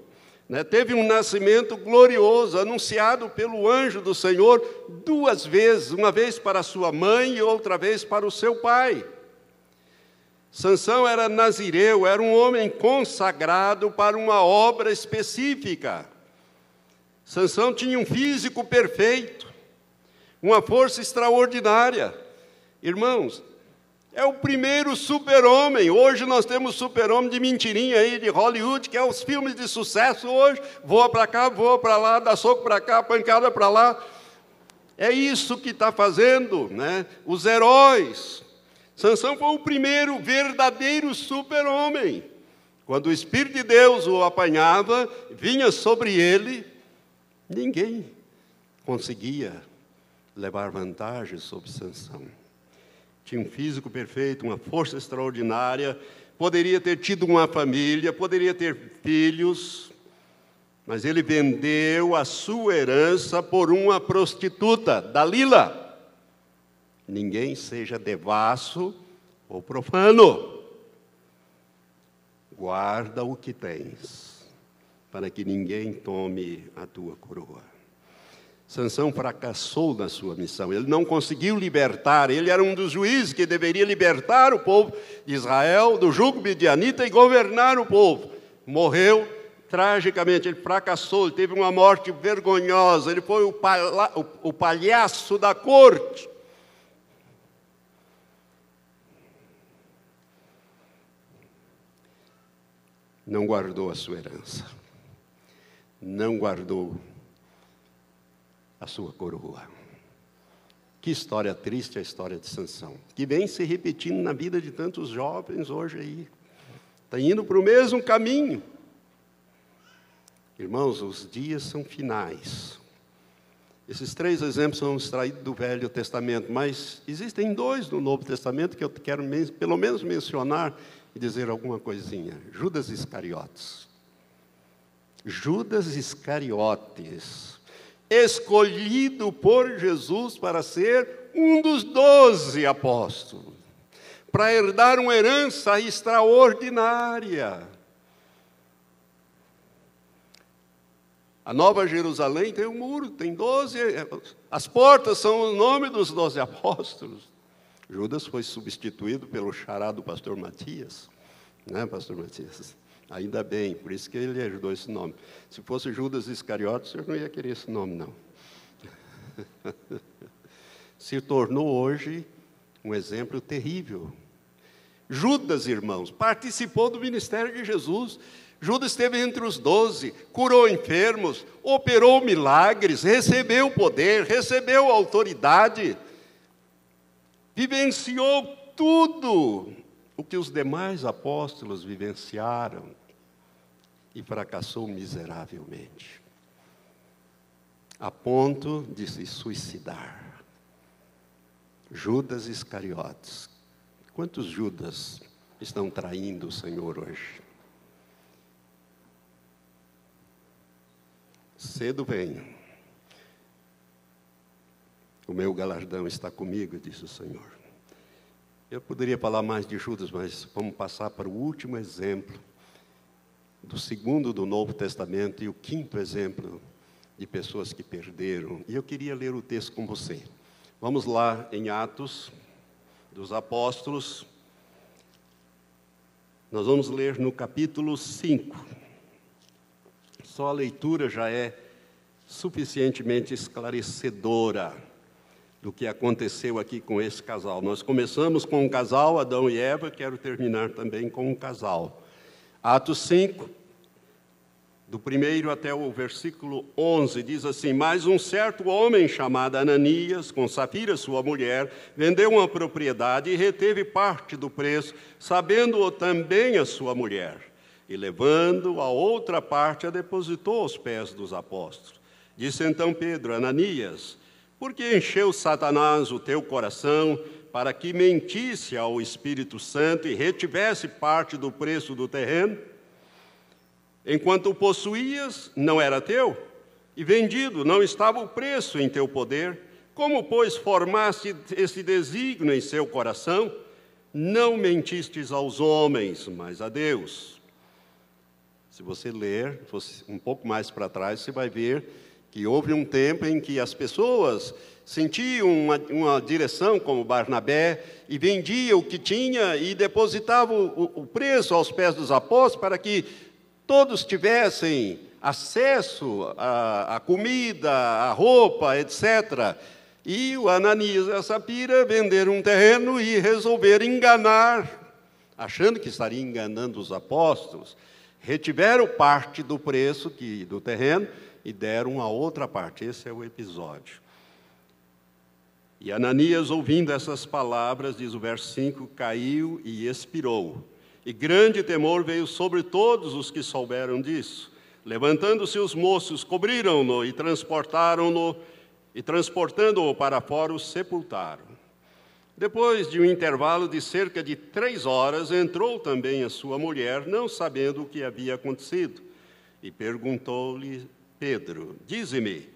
né? teve um nascimento glorioso, anunciado pelo anjo do Senhor duas vezes, uma vez para sua mãe e outra vez para o seu pai. Sansão era nazireu, era um homem consagrado para uma obra específica. Sansão tinha um físico perfeito, uma força extraordinária. Irmãos, é o primeiro super-homem. Hoje nós temos super-homem de mentirinha aí, de Hollywood, que é os filmes de sucesso hoje. Voa para cá, voa para lá, dá soco para cá, pancada para lá. É isso que está fazendo, né? Os heróis. Sansão foi o primeiro verdadeiro super-homem. Quando o Espírito de Deus o apanhava, vinha sobre ele, ninguém conseguia levar vantagem sobre Sansão tinha um físico perfeito, uma força extraordinária, poderia ter tido uma família, poderia ter filhos, mas ele vendeu a sua herança por uma prostituta, Dalila. Ninguém seja devasso ou profano. Guarda o que tens, para que ninguém tome a tua coroa. Sansão fracassou na sua missão. Ele não conseguiu libertar. Ele era um dos juízes que deveria libertar o povo de Israel do jugo midianita e governar o povo. Morreu tragicamente. Ele fracassou. Ele teve uma morte vergonhosa. Ele foi o, o palhaço da corte. Não guardou a sua herança. Não guardou a sua coroa. Que história triste a história de Sansão, que vem se repetindo na vida de tantos jovens hoje aí. Está indo para o mesmo caminho. Irmãos, os dias são finais. Esses três exemplos são extraídos do Velho Testamento, mas existem dois no Novo Testamento que eu quero pelo menos mencionar e dizer alguma coisinha. Judas Iscariotes. Judas Iscariotes escolhido por Jesus para ser um dos doze apóstolos, para herdar uma herança extraordinária. A Nova Jerusalém tem um muro, tem doze, as portas são o nome dos doze apóstolos. Judas foi substituído pelo chará do pastor Matias, né, pastor Matias? Ainda bem, por isso que ele ajudou esse nome. Se fosse Judas Iscariotes, eu não ia querer esse nome, não. Se tornou hoje um exemplo terrível. Judas, irmãos, participou do ministério de Jesus. Judas esteve entre os doze, curou enfermos, operou milagres, recebeu poder, recebeu autoridade, vivenciou tudo o que os demais apóstolos vivenciaram e fracassou miseravelmente, a ponto de se suicidar. Judas Iscariotes. Quantos Judas estão traindo o Senhor hoje? Cedo venho. O meu galardão está comigo, disse o Senhor. Eu poderia falar mais de Judas, mas vamos passar para o último exemplo, do segundo do Novo Testamento e o quinto exemplo de pessoas que perderam. E eu queria ler o texto com você. Vamos lá em Atos dos Apóstolos. Nós vamos ler no capítulo 5. Só a leitura já é suficientemente esclarecedora do que aconteceu aqui com esse casal. Nós começamos com um casal, Adão e Eva, quero terminar também com um casal. Atos 5, do primeiro até o versículo 11, diz assim: Mas um certo homem chamado Ananias, com Safira, sua mulher, vendeu uma propriedade e reteve parte do preço, sabendo-o também a sua mulher. E levando a outra parte, a depositou aos pés dos apóstolos. Disse então Pedro: Ananias, porque encheu Satanás o teu coração para que mentisse ao Espírito Santo e retivesse parte do preço do terreno? Enquanto o possuías, não era teu, e vendido, não estava o preço em teu poder. Como, pois, formaste esse desígnio em seu coração? Não mentistes aos homens, mas a Deus. Se você ler um pouco mais para trás, você vai ver que houve um tempo em que as pessoas sentiam uma, uma direção como Barnabé e vendiam o que tinha e depositavam o, o preço aos pés dos apóstolos para que todos tivessem acesso à, à comida, à roupa, etc. E o Ananias e a Sapira venderam um terreno e resolveram enganar, achando que estaria enganando os apóstolos, retiveram parte do preço que, do terreno e deram a outra parte. Esse é o episódio. E Ananias, ouvindo essas palavras, diz o verso 5, caiu e expirou. E grande temor veio sobre todos os que souberam disso. Levantando-se os moços, cobriram-no e transportaram-no, e transportando-o para fora, o sepultaram. Depois de um intervalo de cerca de três horas, entrou também a sua mulher, não sabendo o que havia acontecido, e perguntou-lhe Pedro: Dize-me,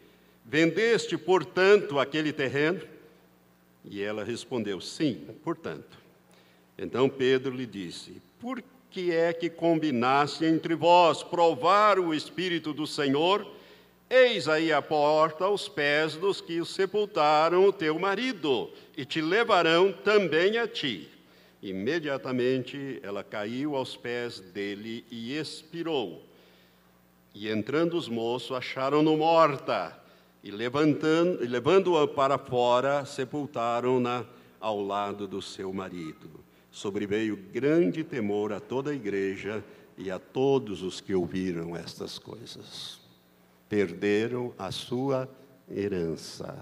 vendeste, portanto, aquele terreno? E ela respondeu: Sim, portanto. Então Pedro lhe disse: Por que é que combinaste entre vós provar o Espírito do Senhor? Eis aí a porta aos pés dos que sepultaram o teu marido, e te levarão também a ti. Imediatamente ela caiu aos pés dele e expirou. E entrando os moços, acharam-no morta, e levantando, levando-a para fora, sepultaram-na ao lado do seu marido. Sobreveio grande temor a toda a igreja e a todos os que ouviram estas coisas. Perderam a sua herança,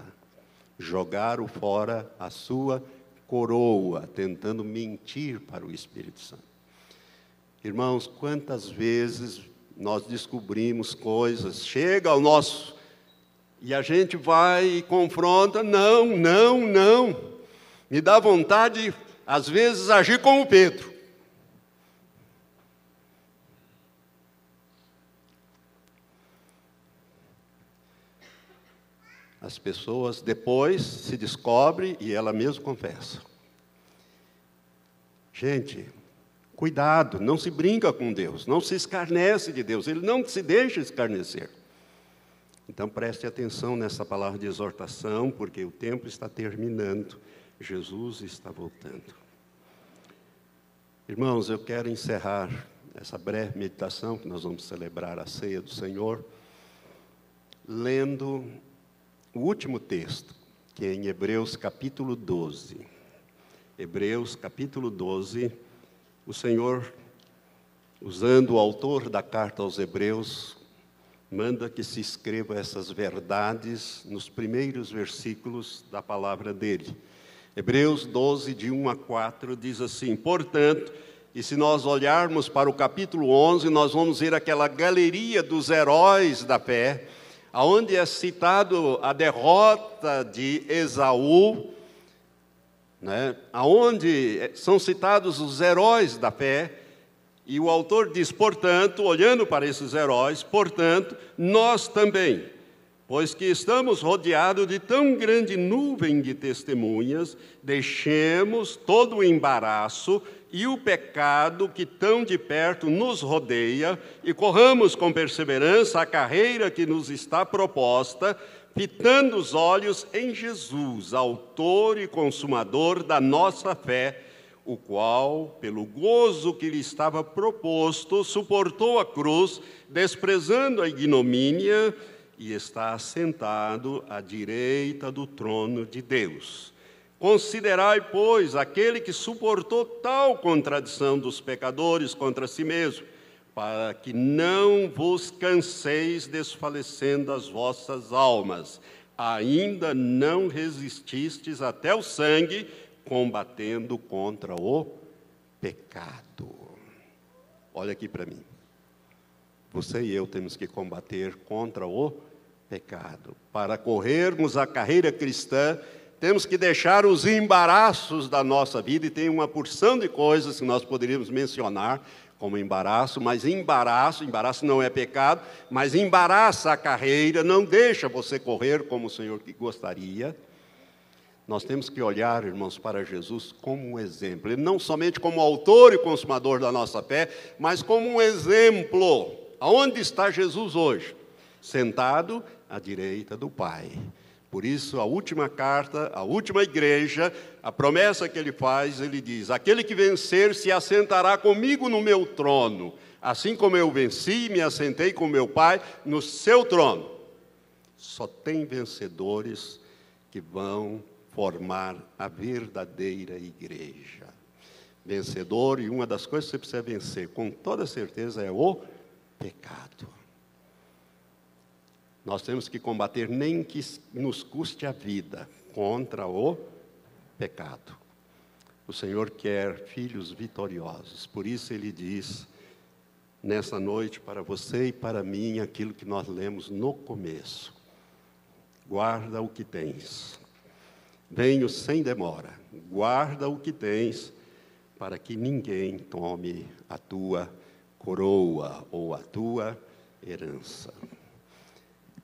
jogaram fora a sua coroa, tentando mentir para o Espírito Santo. Irmãos, quantas vezes nós descobrimos coisas, chega ao nosso, e a gente vai e confronta, não, não, não. Me dá vontade, às vezes, agir como Pedro. As pessoas depois se descobrem e ela mesma confessa. Gente, Cuidado, não se brinca com Deus, não se escarnece de Deus, Ele não se deixa escarnecer. Então preste atenção nessa palavra de exortação, porque o tempo está terminando, Jesus está voltando. Irmãos, eu quero encerrar essa breve meditação, que nós vamos celebrar a ceia do Senhor, lendo o último texto, que é em Hebreus capítulo 12. Hebreus capítulo 12 O Senhor, usando o autor da carta aos Hebreus, manda que se escreva essas verdades nos primeiros versículos da palavra dele. Hebreus 12, de 1 a 4, diz assim: Portanto, e se nós olharmos para o capítulo 11, nós vamos ver aquela galeria dos heróis da fé, aonde é citado a derrota de Esaú, né, aonde são citados os heróis da fé, e o autor diz, portanto, olhando para esses heróis, portanto, nós também, pois que estamos rodeados de tão grande nuvem de testemunhas, deixemos todo o embaraço e o pecado que tão de perto nos rodeia e corramos com perseverança a carreira que nos está proposta, fitando os olhos em Jesus, autor e consumador da nossa fé, o qual, pelo gozo que lhe estava proposto, suportou a cruz, desprezando a ignomínia, e está assentado à direita do trono de Deus. Considerai, pois, aquele que suportou tal contradição dos pecadores contra si mesmo para que não vos canseis desfalecendo as vossas almas. Ainda não resististes até o sangue, combatendo contra o pecado. Olha aqui para mim. Você e eu temos que combater contra o pecado. Para corrermos a carreira cristã, temos que deixar os embaraços da nossa vida, e tem uma porção de coisas que nós poderíamos mencionar, como embaraço, mas embaraço, embaraço não é pecado, mas embaraça a carreira, não deixa você correr como o Senhor gostaria. Nós temos que olhar, irmãos, para Jesus como um exemplo, Ele não somente como autor e consumador da nossa fé, mas como um exemplo. Aonde está Jesus hoje? Sentado à direita do Pai. Por isso, a última carta, a última igreja, a promessa que ele faz, ele diz: Aquele que vencer se assentará comigo no meu trono, assim como eu venci e me assentei com meu Pai no seu trono. Só tem vencedores que vão formar a verdadeira igreja. Vencedor, e uma das coisas que você precisa vencer, com toda certeza, é o pecado. Nós temos que combater, nem que nos custe a vida, contra o pecado. O Senhor quer filhos vitoriosos, por isso Ele diz nessa noite para você e para mim aquilo que nós lemos no começo: guarda o que tens, venho sem demora, guarda o que tens, para que ninguém tome a tua coroa ou a tua herança.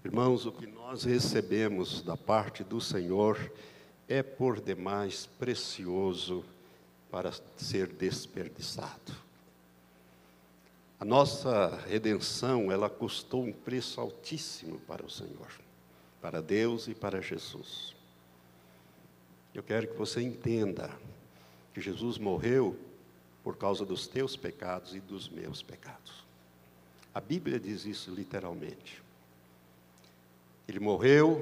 Irmãos, o que nós recebemos da parte do Senhor é por demais precioso para ser desperdiçado. A nossa redenção, ela custou um preço altíssimo para o Senhor, para Deus e para Jesus. Eu quero que você entenda que Jesus morreu por causa dos teus pecados e dos meus pecados. A Bíblia diz isso literalmente. Ele morreu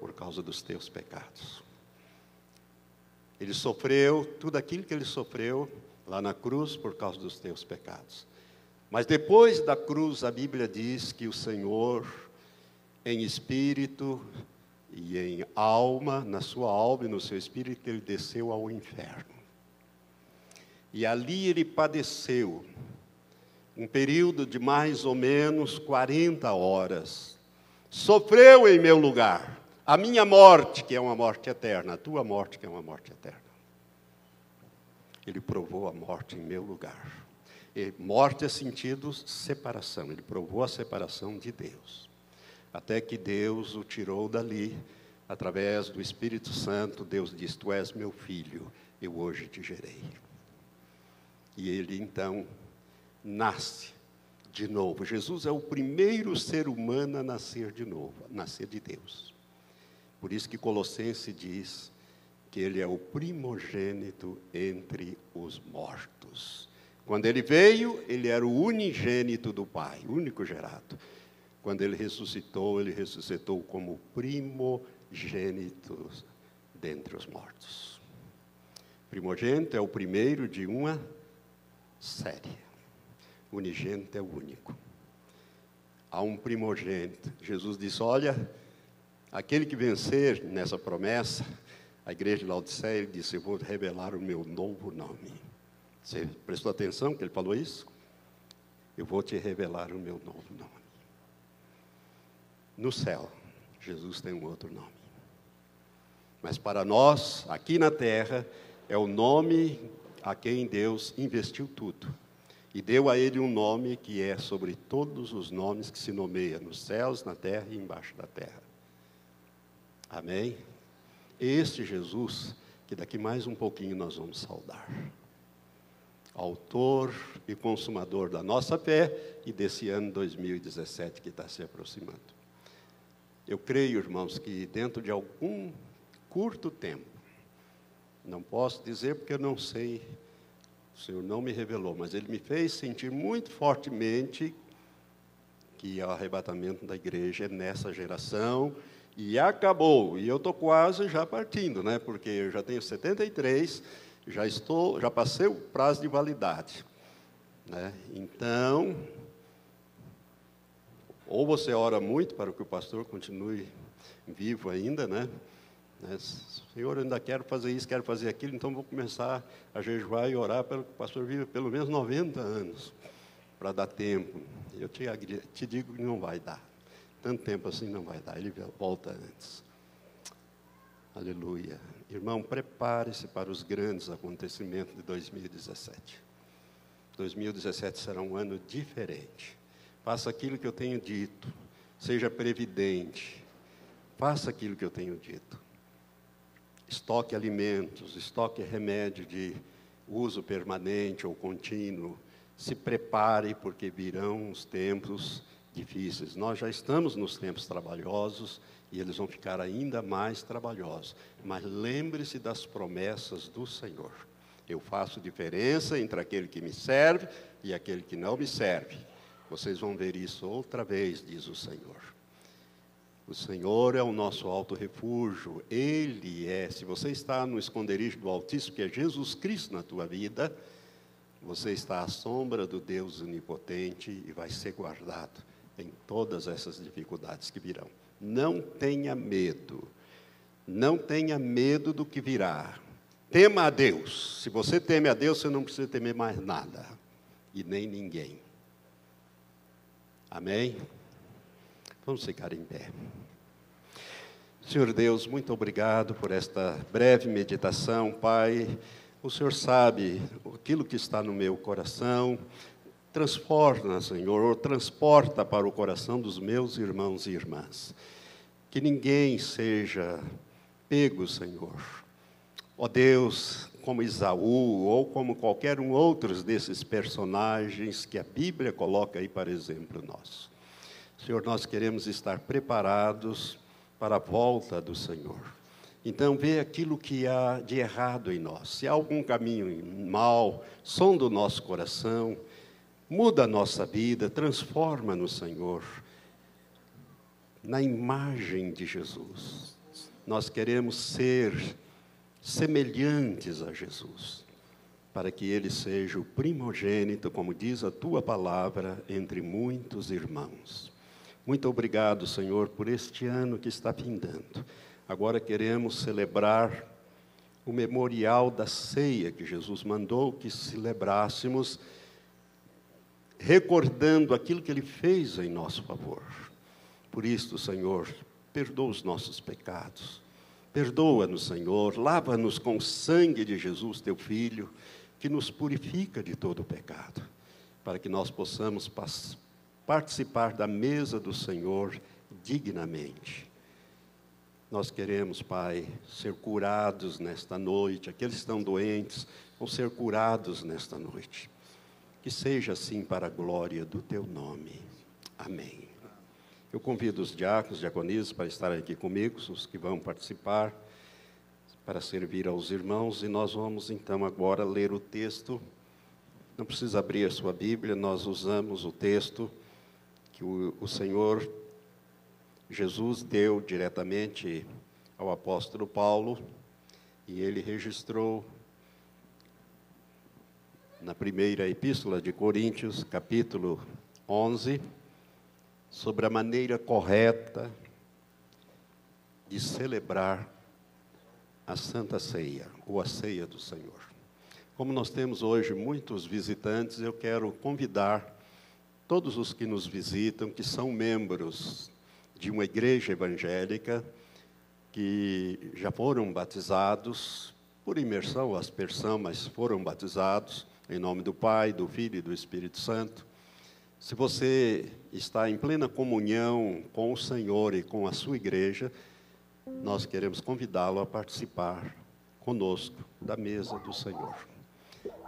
por causa dos teus pecados. Ele sofreu tudo aquilo que ele sofreu lá na cruz por causa dos teus pecados. Mas depois da cruz, a Bíblia diz que o Senhor, em espírito e em alma, na sua alma e no seu espírito, ele desceu ao inferno. E ali ele padeceu um período de mais ou menos 40 horas sofreu em meu lugar a minha morte, que é uma morte eterna, a tua morte, que é uma morte eterna. Ele provou a morte em meu lugar. E morte é sentido separação, ele provou a separação de Deus. Até que Deus o tirou dali, através do Espírito Santo, Deus disse: Tu és meu filho, eu hoje te gerei. E ele então nasce de novo. Jesus é o primeiro ser humano a nascer de novo, a nascer de Deus. Por isso que Colossenses diz que ele é o primogênito entre os mortos. Quando ele veio, ele era o unigênito do Pai, único gerado. Quando ele ressuscitou, ele ressuscitou como primogênito dentre os mortos. Primogênito é o primeiro de uma séria. Unigênito é o único. Há um primogênito. Jesus disse: Olha, aquele que vencer nessa promessa, a igreja de Laodiceia, ele disse: Eu vou revelar o meu novo nome. Você prestou atenção que ele falou isso? Eu vou te revelar o meu novo nome. No céu, Jesus tem um outro nome. Mas para nós, aqui na terra, é o nome a quem Deus investiu tudo. E deu a ele um nome que é sobre todos os nomes que se nomeia nos céus, na terra e embaixo da terra. Amém? Este Jesus, que daqui mais um pouquinho nós vamos saudar. Autor e consumador da nossa fé e desse ano 2017 que está se aproximando. Eu creio, irmãos, que dentro de algum curto tempo, não posso dizer porque eu não sei, o Senhor não me revelou, mas Ele me fez sentir muito fortemente que o arrebatamento da igreja é nessa geração e acabou. E eu estou quase já partindo, né? Porque eu já tenho 73, já estou, já passei o prazo de validade, né? Então, ou você ora muito para que o pastor continue vivo ainda, né? Senhor, eu ainda quero fazer isso, quero fazer aquilo, então vou começar a jejuar e orar para que o pastor viva pelo menos 90 anos, para dar tempo. Eu te, te digo que não vai dar. Tanto tempo assim não vai dar, ele volta antes. Aleluia. Irmão, prepare-se para os grandes acontecimentos de 2017. 2017 será um ano diferente. Faça aquilo que eu tenho dito. Seja previdente. Faça aquilo que eu tenho dito estoque alimentos, estoque remédio de uso permanente ou contínuo. Se prepare, porque virão os tempos difíceis. Nós já estamos nos tempos trabalhosos e eles vão ficar ainda mais trabalhosos. Mas lembre-se das promessas do Senhor. Eu faço diferença entre aquele que me serve e aquele que não me serve. Vocês vão ver isso outra vez, diz o Senhor. O Senhor é o nosso alto refúgio. Ele é. Se você está no esconderijo do Altíssimo, que é Jesus Cristo na tua vida, você está à sombra do Deus onipotente e vai ser guardado em todas essas dificuldades que virão. Não tenha medo. Não tenha medo do que virá. Tema a Deus. Se você teme a Deus, você não precisa temer mais nada e nem ninguém. Amém? Vamos ficar em pé. Senhor Deus, muito obrigado por esta breve meditação, Pai. O Senhor sabe aquilo que está no meu coração. Transforma, Senhor, transporta para o coração dos meus irmãos e irmãs. Que ninguém seja pego, Senhor. Ó Deus, como Isaú ou como qualquer um outros desses personagens que a Bíblia coloca aí para exemplo nosso. Senhor, nós queremos estar preparados para a volta do Senhor. Então, vê aquilo que há de errado em nós. Se há algum caminho mal, som do nosso coração, muda a nossa vida, transforma no Senhor, na imagem de Jesus. Nós queremos ser semelhantes a Jesus, para que Ele seja o primogênito, como diz a tua palavra, entre muitos irmãos. Muito obrigado, Senhor, por este ano que está findando. Agora queremos celebrar o memorial da ceia que Jesus mandou que celebrássemos, recordando aquilo que Ele fez em nosso favor. Por isso, Senhor, perdoa os nossos pecados. Perdoa-nos, Senhor, lava-nos com o sangue de Jesus, teu Filho, que nos purifica de todo o pecado, para que nós possamos passar participar da mesa do Senhor dignamente. Nós queremos, Pai, ser curados nesta noite. Aqueles que estão doentes vão ser curados nesta noite. Que seja assim para a glória do Teu nome. Amém. Eu convido os diáconos, diaconisas para estarem aqui comigo, os que vão participar, para servir aos irmãos, e nós vamos então agora ler o texto. Não precisa abrir a sua Bíblia, nós usamos o texto que o, o Senhor Jesus deu diretamente ao apóstolo Paulo e ele registrou na primeira epístola de Coríntios, capítulo 11, sobre a maneira correta de celebrar a Santa Ceia, ou a Ceia do Senhor. Como nós temos hoje muitos visitantes, eu quero convidar todos os que nos visitam, que são membros de uma igreja evangélica, que já foram batizados por imersão ou aspersão, mas foram batizados em nome do Pai, do Filho e do Espírito Santo. Se você está em plena comunhão com o Senhor e com a sua igreja, nós queremos convidá-lo a participar conosco da mesa do Senhor.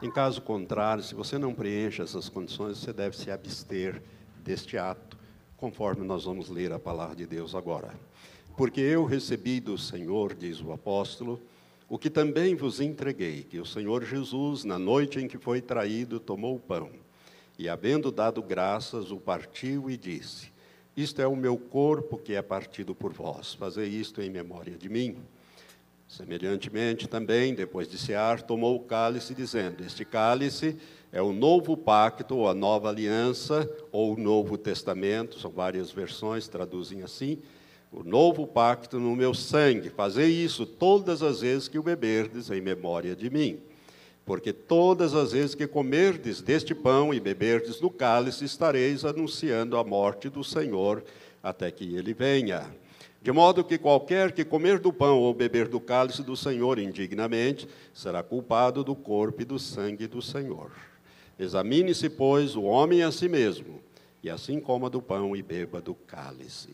Em caso contrário, se você não preenche essas condições, você deve se abster deste ato, conforme nós vamos ler a palavra de Deus agora. Porque eu recebi do Senhor, diz o apóstolo, o que também vos entreguei, que o Senhor Jesus, na noite em que foi traído, tomou o pão e, havendo dado graças, o partiu e disse: isto é o meu corpo que é partido por vós. Fazei isto em memória de mim. Semelhantemente, também, depois de cear, tomou o cálice, dizendo: Este cálice é o novo pacto, ou a nova aliança, ou o novo testamento, são várias versões, traduzem assim. O novo pacto no meu sangue. Fazei isso todas as vezes que o beberdes em memória de mim. Porque todas as vezes que comerdes deste pão e beberdes do cálice, estareis anunciando a morte do Senhor até que ele venha. De modo que qualquer que comer do pão ou beber do cálice do Senhor indignamente, será culpado do corpo e do sangue do Senhor. Examine-se, pois, o homem a si mesmo, e assim coma do pão e beba do cálice.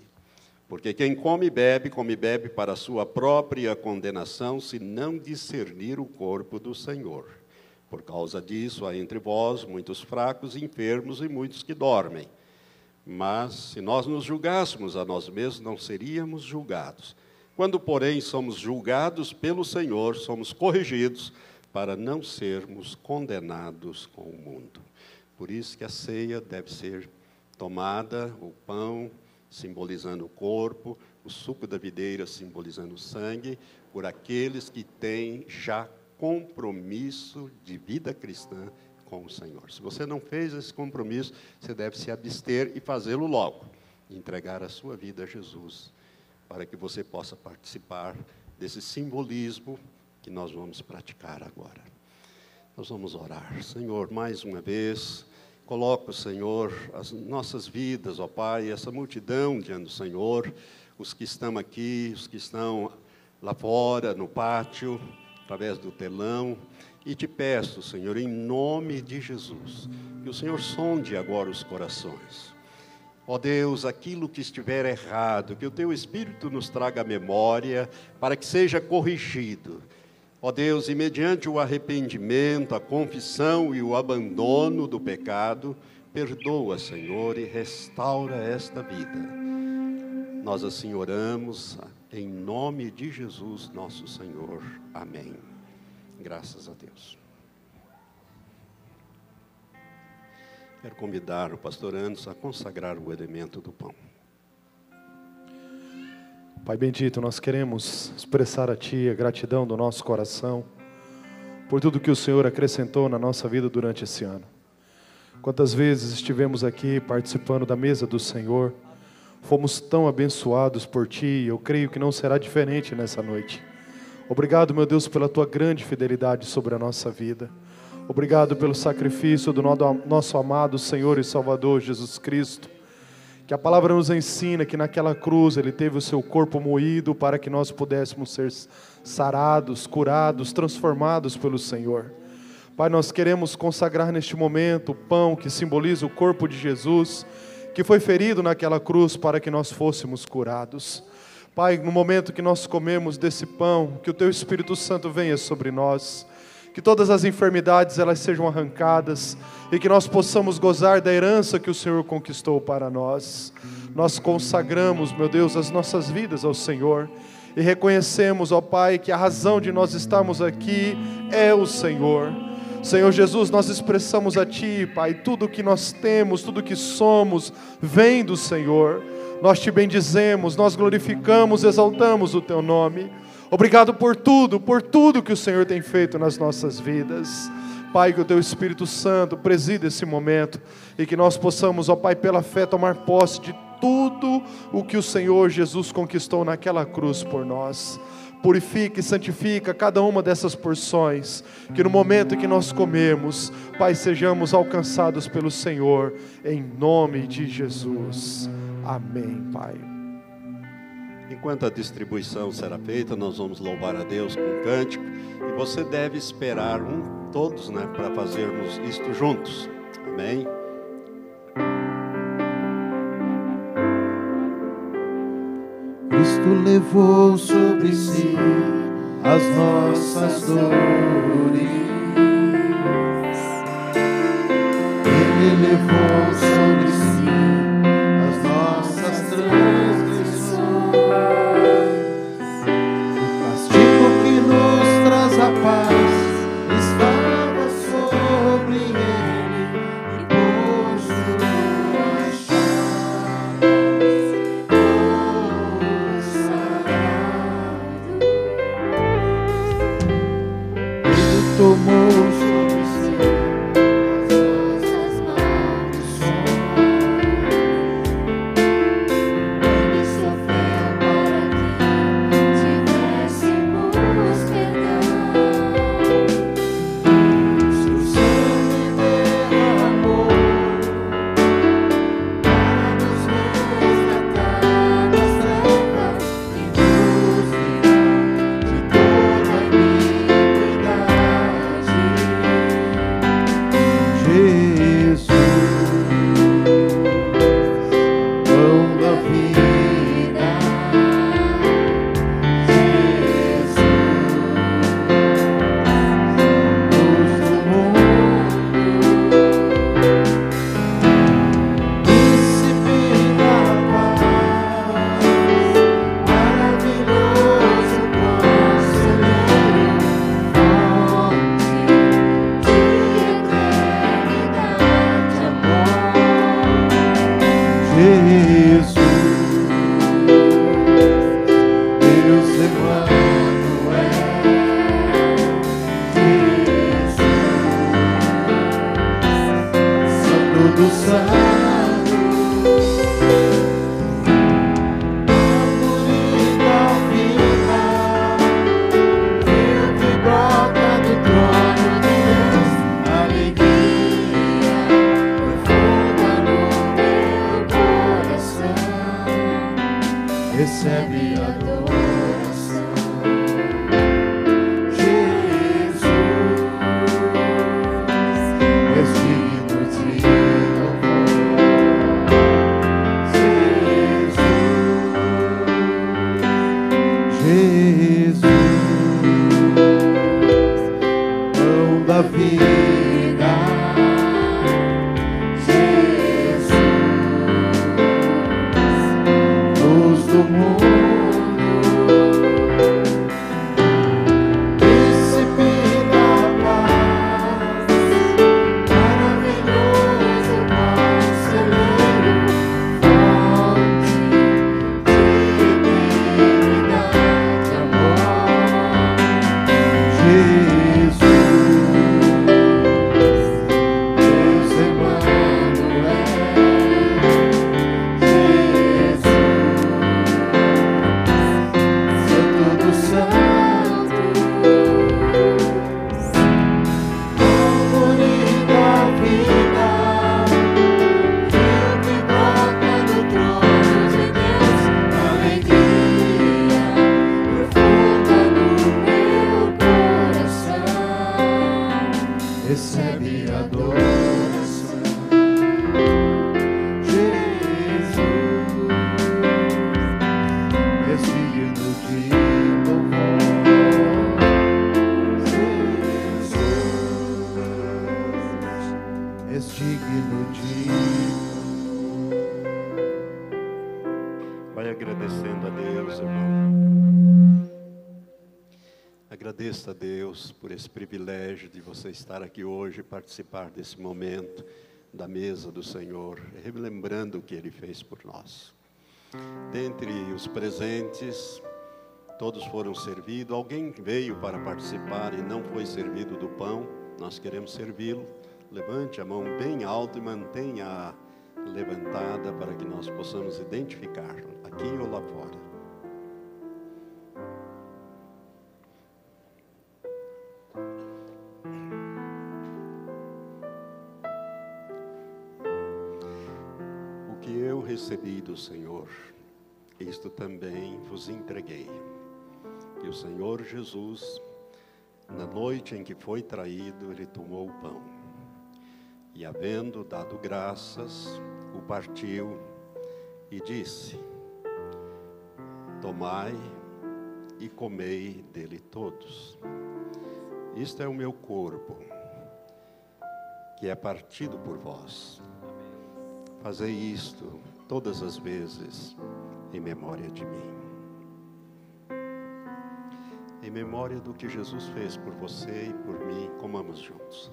Porque quem come e bebe, come e bebe para sua própria condenação, se não discernir o corpo do Senhor. Por causa disso, há entre vós muitos fracos, enfermos e muitos que dormem. Mas, se nós nos julgássemos a nós mesmos, não seríamos julgados. Quando, porém, somos julgados pelo Senhor, somos corrigidos para não sermos condenados com o mundo. Por isso que a ceia deve ser tomada, o pão simbolizando o corpo, o suco da videira simbolizando o sangue, por aqueles que têm já compromisso de vida cristã com o Senhor. Se você não fez esse compromisso, você deve se abster e fazê-lo logo. Entregar a sua vida a Jesus, para que você possa participar desse simbolismo que nós vamos praticar agora. Nós vamos orar. Senhor, mais uma vez, coloca, Senhor, as nossas vidas, ó Pai, essa multidão diante do Senhor, os que estão aqui, os que estão lá fora, no pátio, através do telão. E te peço, Senhor, em nome de Jesus, que o Senhor sonde agora os corações. Ó Deus, aquilo que estiver errado, que o teu Espírito nos traga a memória para que seja corrigido. Ó Deus, e mediante o arrependimento, a confissão e o abandono do pecado, perdoa, Senhor, e restaura esta vida. Nós assim oramos em nome de Jesus, nosso Senhor. Amém. Graças a Deus. Quero convidar o pastor Anderson a consagrar o elemento do pão. Pai bendito, nós queremos expressar a Ti a gratidão do nosso coração por tudo que o Senhor acrescentou na nossa vida durante esse ano. Quantas vezes estivemos aqui participando da mesa do Senhor, Fomos tão abençoados por Ti, eu creio que não será diferente nessa noite. Obrigado, meu Deus, pela Tua grande fidelidade sobre a nossa vida. Obrigado pelo sacrifício do nosso amado Senhor e Salvador Jesus Cristo. Que a palavra nos ensina que naquela cruz Ele teve o seu corpo moído para que nós pudéssemos ser sarados, curados, transformados pelo Senhor. Pai, nós queremos consagrar neste momento o pão que simboliza o corpo de Jesus que foi ferido naquela cruz para que nós fôssemos curados. Pai, no momento que nós comemos desse pão, que o teu Espírito Santo venha sobre nós, que todas as enfermidades elas sejam arrancadas e que nós possamos gozar da herança que o Senhor conquistou para nós. Nós consagramos, meu Deus, as nossas vidas ao Senhor e reconhecemos, ó Pai, que a razão de nós estarmos aqui é o Senhor. Senhor Jesus, nós expressamos a Ti, Pai, tudo que nós temos, tudo que somos, vem do Senhor. Nós te bendizemos, nós glorificamos, exaltamos o Teu nome. Obrigado por tudo, por tudo que o Senhor tem feito nas nossas vidas. Pai, que o Teu Espírito Santo presida esse momento e que nós possamos, ó Pai, pela fé, tomar posse de tudo o que o Senhor Jesus conquistou naquela cruz por nós. Purifica e santifica cada uma dessas porções, que no momento em que nós comemos, Pai, sejamos alcançados pelo Senhor, em nome de Jesus. Amém, Pai. Enquanto a distribuição será feita, nós vamos louvar a Deus com um cântico e você deve esperar um todos, né, para fazermos isto juntos. Amém. Cristo levou sobre si as nossas dores. Ele levou esse privilégio de você estar aqui hoje e participar desse momento da mesa do Senhor, relembrando o que Ele fez por nós. Dentre os presentes, Todos foram servidos. Alguém veio para participar e não foi servido do pão. Nós queremos servi-lo. Levante a mão bem alto e mantenha levantada para que nós possamos identificar aqui ou lá fora. Do Senhor, isto também vos entreguei. Que o Senhor Jesus, na noite em que foi traído, ele tomou o pão. E havendo dado graças, o partiu e disse: Tomai e comei dele todos. Isto é o meu corpo, que é partido por vós. Fazei isto todas as vezes em memória de mim. Em memória do que Jesus fez por você e por mim, comamos juntos.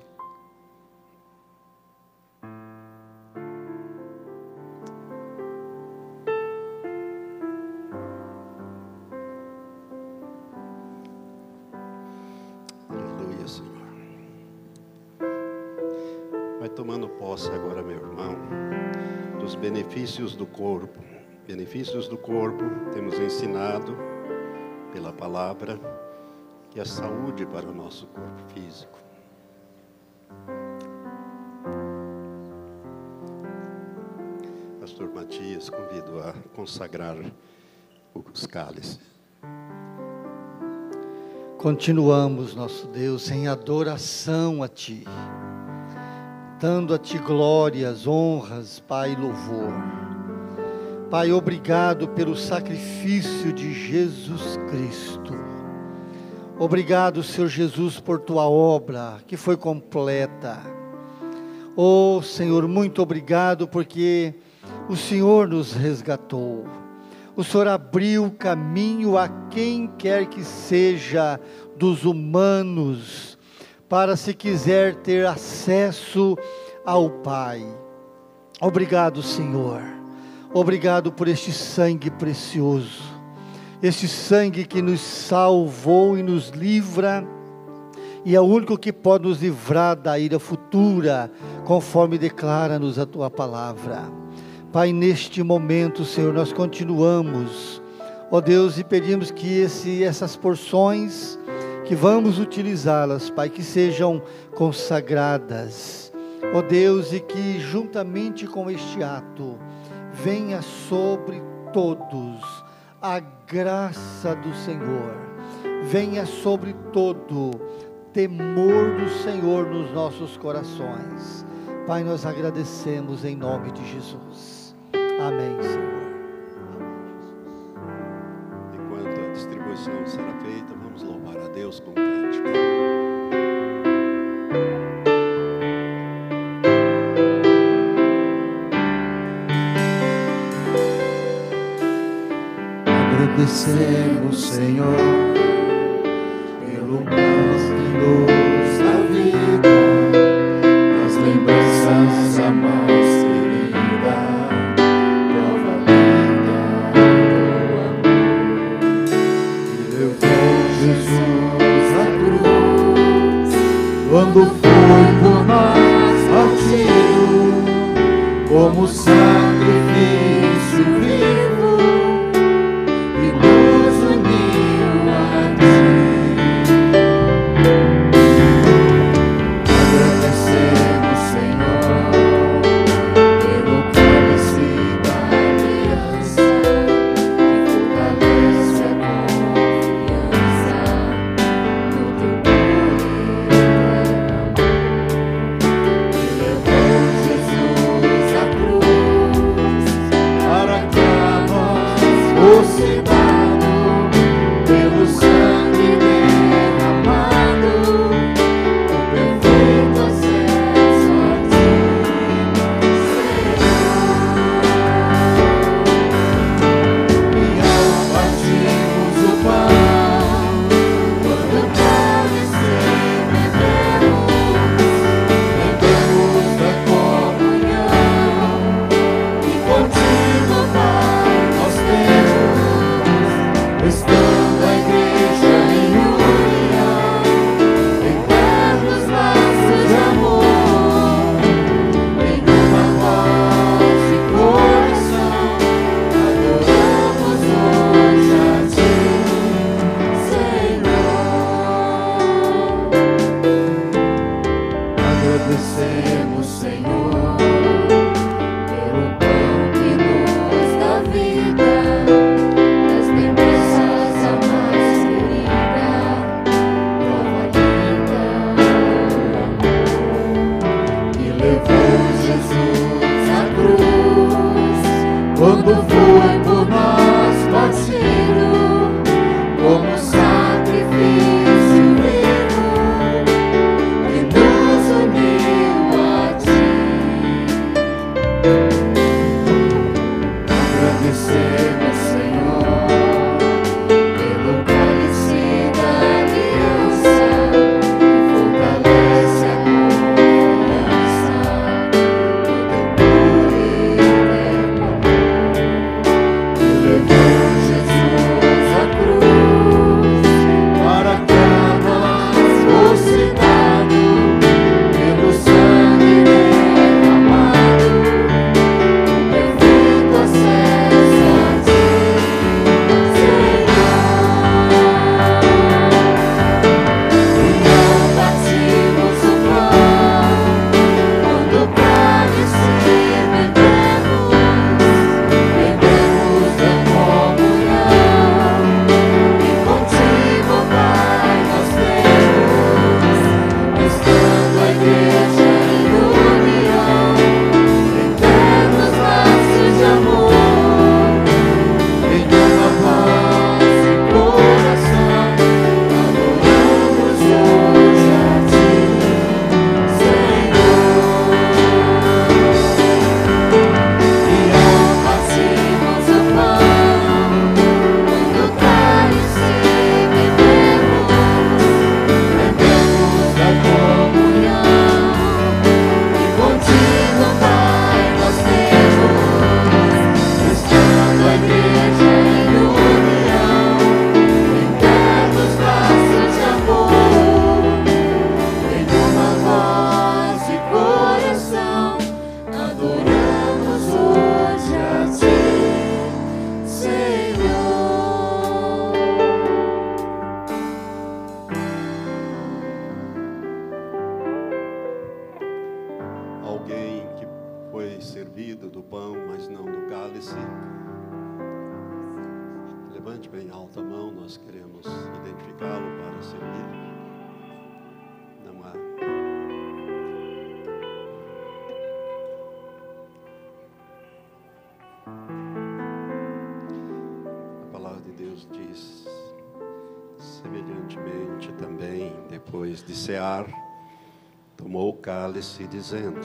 Benefícios do corpo. Benefícios do corpo, temos ensinado pela palavra que é saúde para o nosso corpo físico. Pastor Matias, convido a consagrar os cálices. Continuamos, nosso Deus, em adoração a Ti, dando a Ti glórias, honras, Pai, louvor. Pai, obrigado pelo sacrifício de Jesus Cristo. Obrigado, Senhor Jesus, por Tua obra que foi completa. Oh, Senhor, muito obrigado porque o Senhor nos resgatou. O Senhor abriu caminho a quem quer que seja dos humanos, para se quiser ter acesso ao Pai. Obrigado, Senhor. Obrigado por este sangue precioso, este sangue que nos salvou e nos livra, e é o único que pode nos livrar da ira futura, conforme declara-nos a tua palavra. Pai, neste momento, Senhor, nós continuamos, ó Deus, e pedimos que esse, essas porções que vamos utilizá-las, Pai, que sejam consagradas, ó Deus, e que juntamente com este ato venha sobre todos a graça do Senhor, venha sobre todo temor do Senhor nos nossos corações. Pai, nós agradecemos em nome de Jesus. Amém, Senhor. Enquanto a distribuição será feita, vamos louvar a Deus com Agradecemos, Senhor, pelo pão Levante bem alta a mão, nós queremos identificá-lo para servir. Não há. A palavra de Deus diz, semelhantemente também, depois de cear, tomou o cálice, dizendo: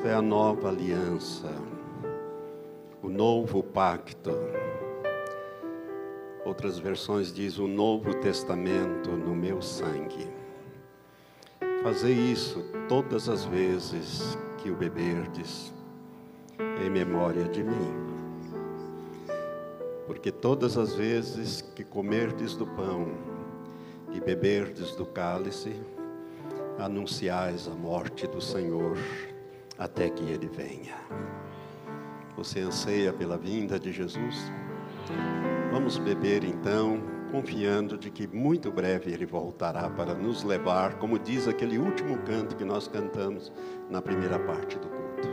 Isto é a nova aliança, o novo pacto. Outras versões diz o novo testamento no meu sangue. Fazei isso todas as vezes que o beberdes, em memória de mim. Porque todas as vezes que comerdes do pão e beberdes do cálice, anunciais a morte do Senhor até que ele venha. Você anseia pela vinda de Jesus? Vamos beber então, confiando de que muito breve ele voltará para nos levar, como diz aquele último canto que nós cantamos na primeira parte do culto.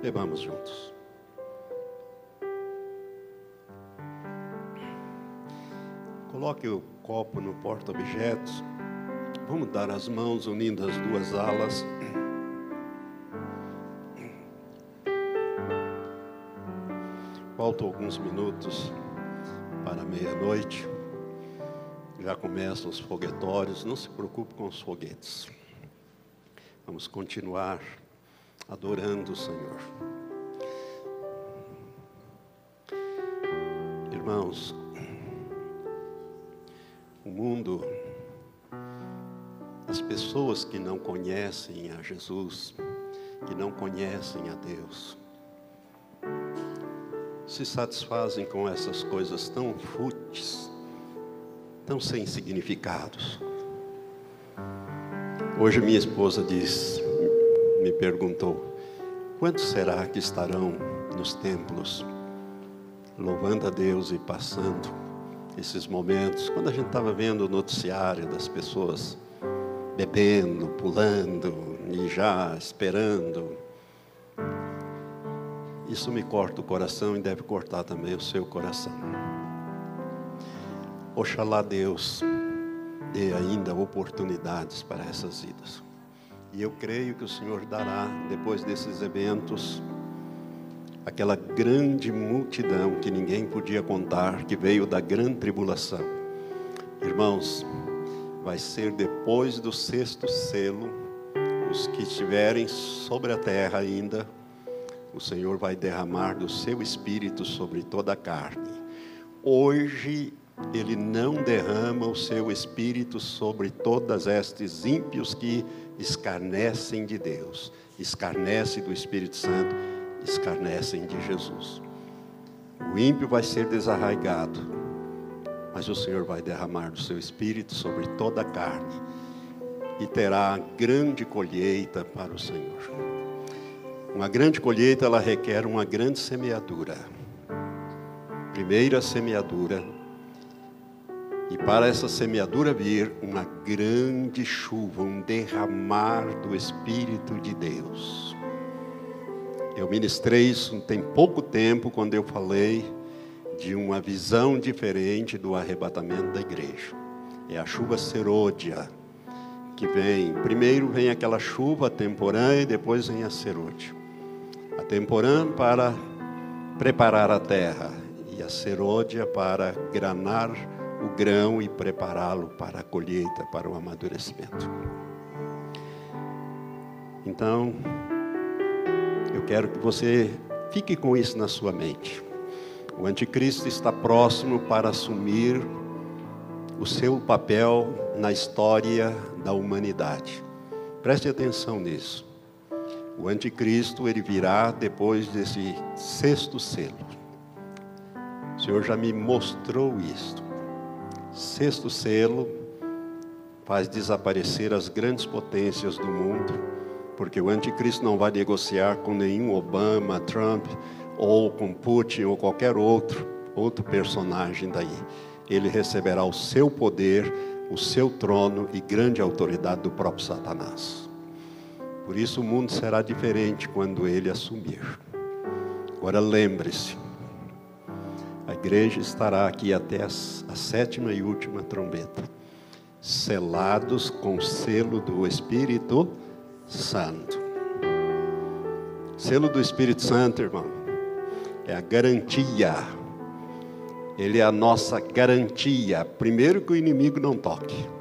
Bebamos juntos. Coloque o copo no porta-objetos. Vamos dar as mãos unindo as duas alas. Faltam alguns minutos para meia-noite. Já começam os foguetórios. Não se preocupe com os foguetes. Vamos continuar adorando o Senhor. Irmãos, o mundo, as pessoas que não conhecem a Jesus, que não conhecem a Deus, se satisfazem com essas coisas tão fúteis, tão sem significados. Hoje minha esposa diz, me perguntou, quantos será que estarão nos templos louvando a Deus e passando esses momentos, quando a gente estava vendo o noticiário das pessoas bebendo, pulando e já esperando. Isso me corta o coração e deve cortar também o seu coração. Oxalá Deus dê ainda oportunidades para essas vidas. E eu creio que o Senhor dará, depois desses eventos, aquela grande multidão que ninguém podia contar, que veio da grande tribulação. Irmãos, vai ser depois do sexto selo, os que estiverem sobre a terra ainda, o Senhor vai derramar do seu espírito sobre toda a carne. Hoje ele não derrama o seu espírito sobre todas estes ímpios que escarnecem de Deus, escarnecem do Espírito Santo, escarnecem de Jesus. O ímpio vai ser desarraigado, mas o Senhor vai derramar do seu espírito sobre toda a carne e terá grande colheita para o Senhor. Uma grande colheita, ela requer uma grande semeadura. Primeira semeadura e para essa semeadura vir uma grande chuva, um derramar do Espírito de Deus. Eu ministrei isso tem pouco tempo quando eu falei de uma visão diferente do arrebatamento da igreja. É a chuva serôdia que vem. Primeiro vem aquela chuva temporã e depois vem a serôdia. A temporã para preparar a terra e a serôdia para granar o grão e prepará-lo para a colheita, para o amadurecimento. Então, eu quero que você fique com isso na sua mente. O anticristo está próximo para assumir o seu papel na história da humanidade. Preste atenção nisso. O anticristo ele virá depois desse sexto selo. O Senhor já me mostrou isto. Sexto selo faz desaparecer as grandes potências do mundo, porque o anticristo não vai negociar com nenhum Obama, Trump, ou com Putin ou qualquer outro, outro personagem daí. Ele receberá o seu poder, o seu trono e grande autoridade do próprio Satanás. Por isso o mundo será diferente quando ele assumir. Agora lembre-se, a igreja estará aqui até a, sétima e última trombeta, selados com o selo do Espírito Santo. Selo do Espírito Santo, irmão, é a garantia. Ele é a nossa garantia. Primeiro que o inimigo não toque.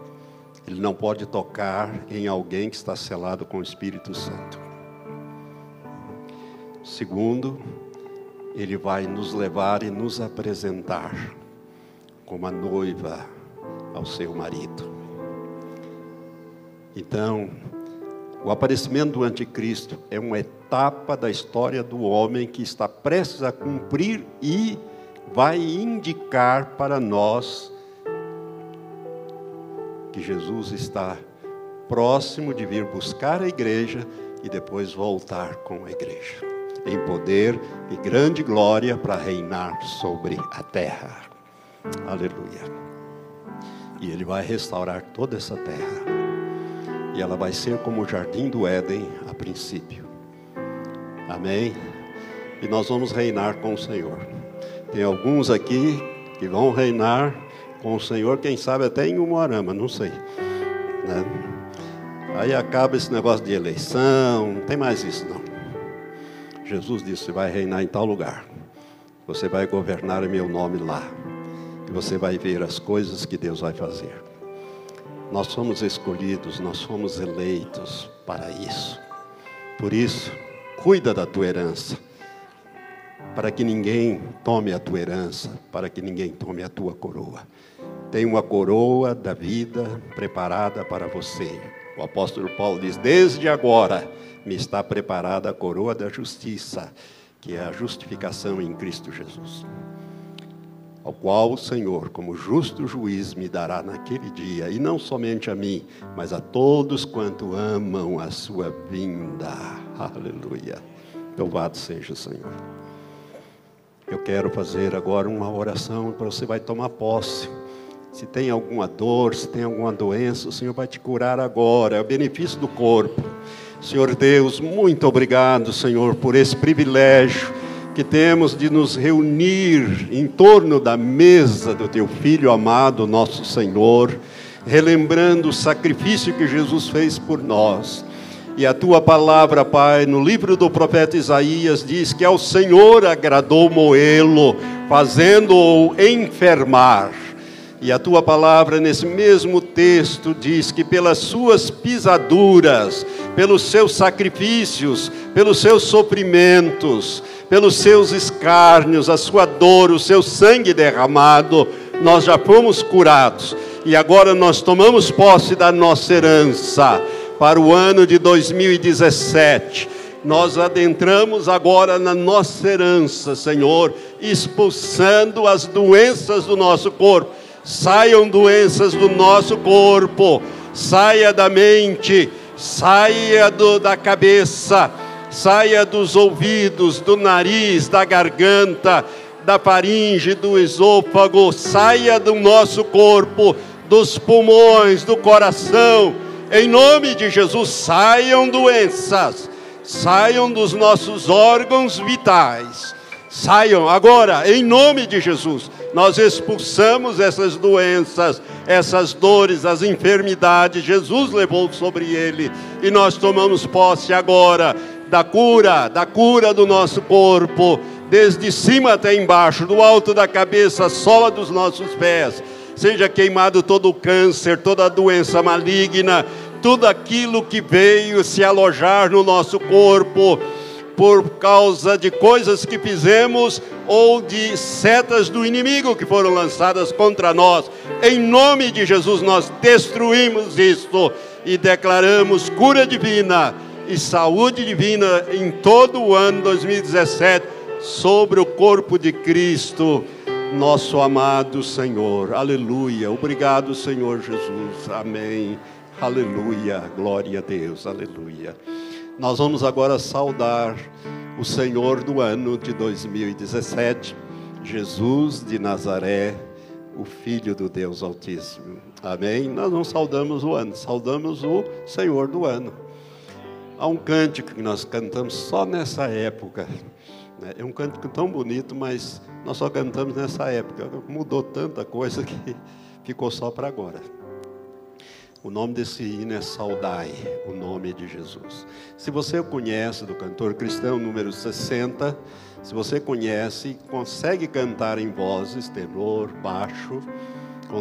Ele não pode tocar em alguém que está selado com o Espírito Santo. Segundo, ele vai nos levar e nos apresentar como a noiva ao seu marido. Então, o aparecimento do anticristo é uma etapa da história do homem que está prestes a cumprir e vai indicar para nós que Jesus está próximo de vir buscar a igreja e depois voltar com a igreja em poder e grande glória para reinar sobre a terra. Aleluia. E ele vai restaurar toda essa terra. E ela vai ser como o jardim do Éden a princípio. Amém. E nós vamos reinar com o Senhor. Tem alguns aqui que vão reinar com o Senhor, quem sabe até em Umuarama, não sei. Né? Aí acaba esse negócio de eleição, não tem mais isso não. Jesus disse: Você vai reinar em tal lugar, você vai governar em meu nome lá, e você vai ver as coisas que Deus vai fazer. Nós somos escolhidos, nós fomos eleitos para isso. Por isso, cuida da tua herança, para que ninguém tome a tua herança, para que ninguém tome a tua coroa. Tem uma coroa da vida preparada para você. O apóstolo Paulo diz: Desde agora me está preparada a coroa da justiça, que é a justificação em Cristo Jesus. Ao qual o Senhor, como justo juiz, me dará naquele dia, e não somente a mim, mas a todos quanto amam a sua vinda. Aleluia. Louvado seja o Senhor. Eu quero fazer agora uma oração para você vai tomar posse. Se tem alguma dor, se tem alguma doença, o Senhor vai te curar agora. É o benefício do corpo. Senhor Deus, muito obrigado, Senhor, por esse privilégio que temos de nos reunir em torno da mesa do Teu Filho amado, nosso Senhor, relembrando o sacrifício que Jesus fez por nós. E a tua palavra, Pai, no livro do profeta Isaías, diz que ao Senhor agradou moê-lo, fazendo-o enfermar. E a tua palavra, nesse mesmo texto, diz que pelas suas pisaduras, pelos seus sacrifícios, pelos seus sofrimentos, pelos seus escárnios, a sua dor, o seu sangue derramado, nós já fomos curados. E agora nós tomamos posse da nossa herança para o ano de 2017. Nós adentramos agora na nossa herança, Senhor, expulsando as doenças do nosso corpo. Saiam doenças do nosso corpo, saia da mente, saia do, da cabeça, saia dos ouvidos, do nariz, da garganta, da faringe, do esôfago, saia do nosso corpo, dos pulmões, do coração em nome de Jesus, saiam doenças, saiam dos nossos órgãos vitais. Saiam agora, em nome de Jesus. Nós expulsamos essas doenças, essas dores, as enfermidades. Jesus levou sobre ele e nós tomamos posse agora da cura, da cura do nosso corpo, desde cima até embaixo, do alto da cabeça, sola dos nossos pés seja queimado todo o câncer, toda a doença maligna, tudo aquilo que veio se alojar no nosso corpo por causa de coisas que fizemos ou de setas do inimigo que foram lançadas contra nós. Em nome de Jesus, nós destruímos isto e declaramos cura divina e saúde divina em todo o ano 2017 sobre o corpo de Cristo nosso amado Senhor. Aleluia. Obrigado, Senhor Jesus. Amém. Aleluia. Glória a Deus. Aleluia. Nós vamos agora saudar o Senhor do ano de 2017, Jesus de Nazaré, o Filho do Deus Altíssimo. Amém. Nós não saudamos o ano, saudamos o Senhor do ano. Há um cântico que nós cantamos só nessa época. né? É um cântico tão bonito, mas nós só cantamos nessa época. Mudou tanta coisa que ficou só para agora. O nome desse hino é Saudai, o nome de Jesus. Se você conhece, do cantor cristão número 60, se você conhece, consegue cantar em vozes, tenor, baixo,